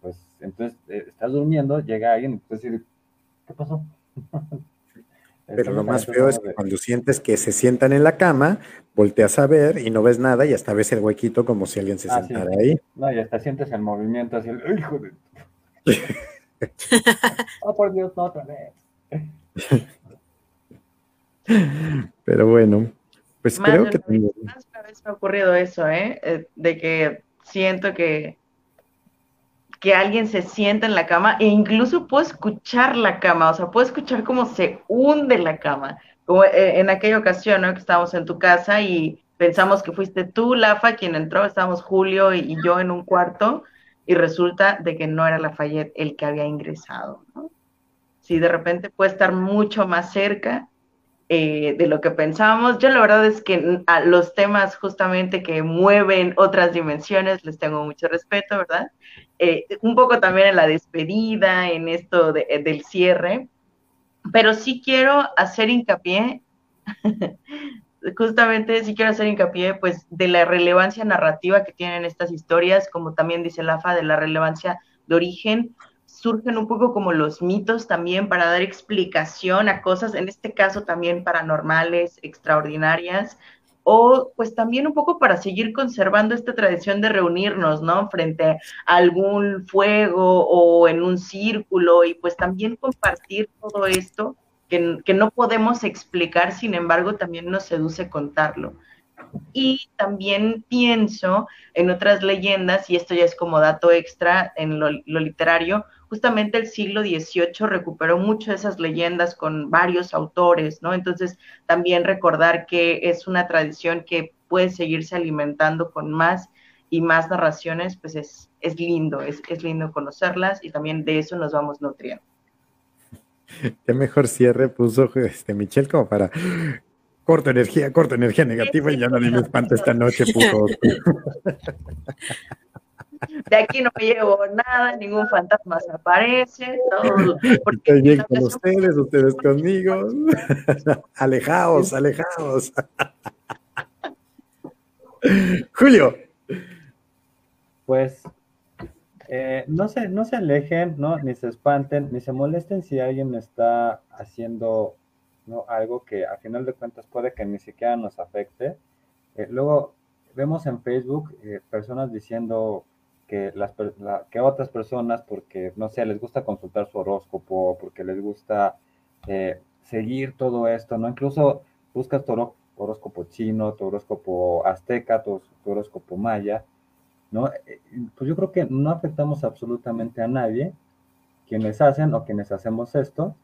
pues entonces eh, estás durmiendo, llega alguien y puedes decir, ¿qué pasó? [laughs] Pero lo más feo es que cuando sientes que se sientan en la cama, volteas a ver y no ves nada y hasta ves el huequito como si alguien se ah, sentara ahí. No, y hasta sientes el movimiento así, el hijo de... [laughs] [laughs] oh, por Dios, no, otra vez. [laughs] Pero bueno, pues creo que... Más vez me ha ocurrido eso, ¿eh? ¿eh? De que siento que que alguien se sienta en la cama e incluso puedo escuchar la cama, o sea, puedo escuchar cómo se hunde la cama, como eh, en aquella ocasión, ¿no? Que estábamos en tu casa y pensamos que fuiste tú, Lafa, quien entró, estábamos Julio y, yo en un cuarto y resulta de que no era Lafayette el que había ingresado, ¿no? Sí, de repente puede estar mucho más cerca eh, de lo que pensábamos. Yo la verdad es que a los temas justamente que mueven otras dimensiones les tengo mucho respeto, ¿verdad? Eh, un poco también en la despedida, en esto eh, del cierre, pero sí quiero hacer hincapié, [laughs] justamente sí quiero hacer hincapié pues de la relevancia narrativa que tienen estas historias, como también dice Lafa, de la relevancia de origen, surgen un poco como los mitos también para dar explicación a cosas, en este caso también paranormales, extraordinarias, o pues también un poco para seguir conservando esta tradición de reunirnos, ¿no? Frente a algún fuego o en un círculo y pues también compartir todo esto que, no podemos explicar, sin embargo, también nos seduce contarlo. Y también pienso en otras leyendas, y esto ya es como dato extra en lo, literario, justamente el siglo XVIII recuperó mucho esas leyendas con varios autores, ¿no? Entonces, también recordar que es una tradición que puede seguirse alimentando con más y más narraciones, pues es, es lindo, es, es lindo conocerlas y también de eso nos vamos nutriendo. [laughs] Qué mejor cierre puso este Michelle como para corto energía, corto energía negativa y ya nadie me espanta esta noche, puto. [laughs] De aquí no me llevo nada, ningún fantasma se aparece, todo. Estoy [laughs] bien con ustedes, ustedes conmigo. [laughs] alejaos, alejaos. [laughs] Julio. Pues eh, no, se, no se alejen, ¿no? ni se espanten, ni se molesten si alguien está haciendo ¿no? algo que a final de cuentas puede que ni siquiera nos afecte. Eh, luego vemos en Facebook eh, personas diciendo que, las, que otras personas, porque, no sé, les gusta consultar su horóscopo, porque les gusta seguir todo esto, ¿no? Incluso buscas tu horóscopo chino, tu horóscopo azteca, tu horóscopo maya, ¿no? Eh, pues yo creo que no afectamos absolutamente a nadie, quienes hacen o quienes hacemos esto.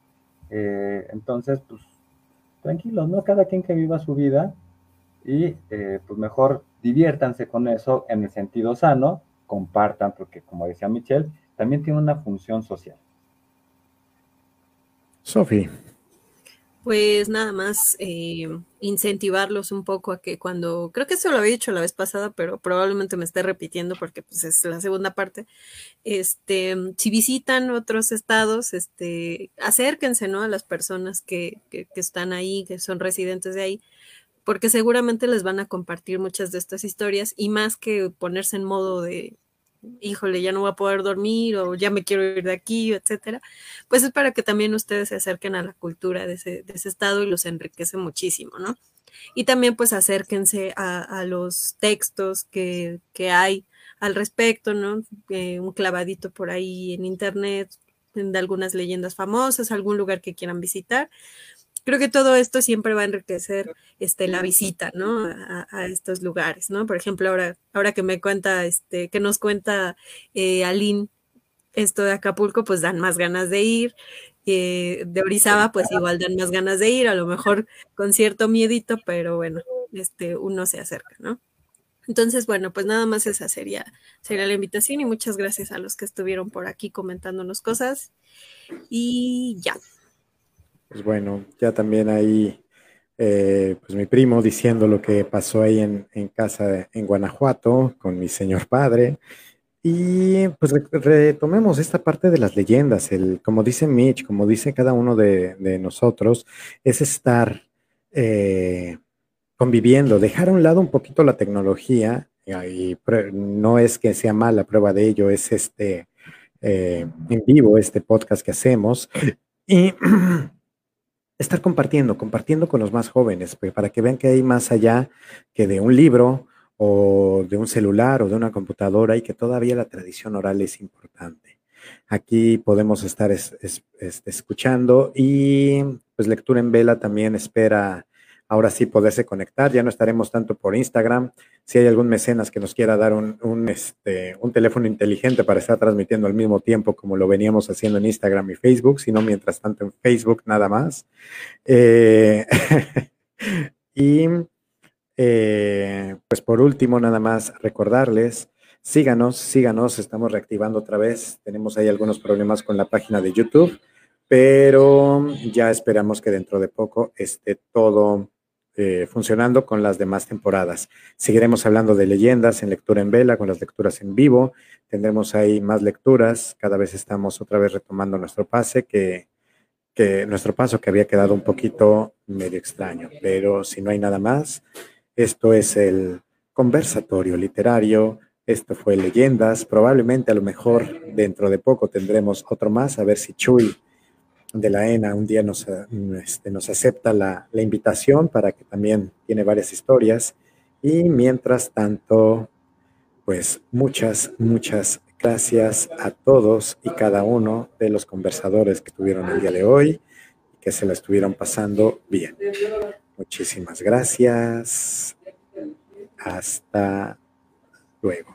Eh, entonces, pues tranquilos, ¿no? Cada quien que viva su vida y eh, pues mejor diviértanse con eso en el sentido sano, compartan, porque como decía Michelle, también tiene una función social. Sofi pues nada más eh, incentivarlos un poco a que cuando, creo que eso lo había dicho la vez pasada, pero probablemente me esté repitiendo porque pues es la segunda parte, este, si visitan otros estados, este, acérquense, ¿no? A las personas que, que, que están ahí, que son residentes de ahí, porque seguramente les van a compartir muchas de estas historias y más que ponerse en modo de híjole, ya no voy a poder dormir o ya me quiero ir de aquí, etcétera, pues es para que también ustedes se acerquen a la cultura de ese, estado y los enriquece muchísimo, ¿no? Y también pues acérquense a, los textos que, hay al respecto, ¿no? Eh, un clavadito por ahí en internet de algunas leyendas famosas, algún lugar que quieran visitar, creo que todo esto siempre va a enriquecer este, la visita, ¿no? A, estos lugares, ¿no? Por ejemplo, ahora, ahora que me cuenta, este, que nos cuenta eh, Aline esto de Acapulco, pues dan más ganas de ir. Eh, de Orizaba, pues igual dan más ganas de ir, a lo mejor con cierto miedito, pero bueno, este, uno se acerca, ¿no? Entonces, bueno, pues nada más esa sería, sería la invitación y muchas gracias a los que estuvieron por aquí comentándonos cosas. Y ya. Pues bueno, ya también ahí, eh, pues mi primo diciendo lo que pasó ahí en, casa en Guanajuato con mi señor padre. Y pues retomemos esta parte de las leyendas, el, como dice Mitch, como dice cada uno de, nosotros, es estar eh, conviviendo, dejar a un lado un poquito la tecnología, y no es que sea mala prueba de ello, es este eh, en vivo, este podcast que hacemos, y [clears throat] estar compartiendo, compartiendo con los más jóvenes, para que vean que hay más allá que de un libro o de un celular o de una computadora y que todavía la tradición oral es importante. Aquí podemos estar escuchando y pues lectura en vela también espera ahora sí poderse conectar. Ya no estaremos tanto por Instagram. Si hay algún mecenas que nos quiera dar un, este, un teléfono inteligente para estar transmitiendo al mismo tiempo como lo veníamos haciendo en Instagram y Facebook, sino mientras tanto en Facebook nada más. Eh, [laughs] y eh, pues por último, nada más recordarles. Síganos, síganos, estamos reactivando otra vez. Tenemos ahí algunos problemas con la página de YouTube, pero ya esperamos que dentro de poco esté todo eh, funcionando con las demás temporadas. Seguiremos hablando de leyendas en lectura en vela, con las lecturas en vivo. Tendremos ahí más lecturas. Cada vez estamos otra vez retomando nuestro pase, que, que nuestro paso que había quedado un poquito medio extraño. Pero si no hay nada más, esto es el conversatorio literario. Esto fue Leyendas. Probablemente a lo mejor dentro de poco tendremos otro más, a ver si Chuy de la ENA un día nos, este, nos acepta la, la, invitación para que también tiene varias historias. Y mientras tanto, pues muchas, muchas gracias a todos y cada uno de los conversadores que tuvieron el día de hoy que se la estuvieron pasando bien. Muchísimas gracias. Hasta luego.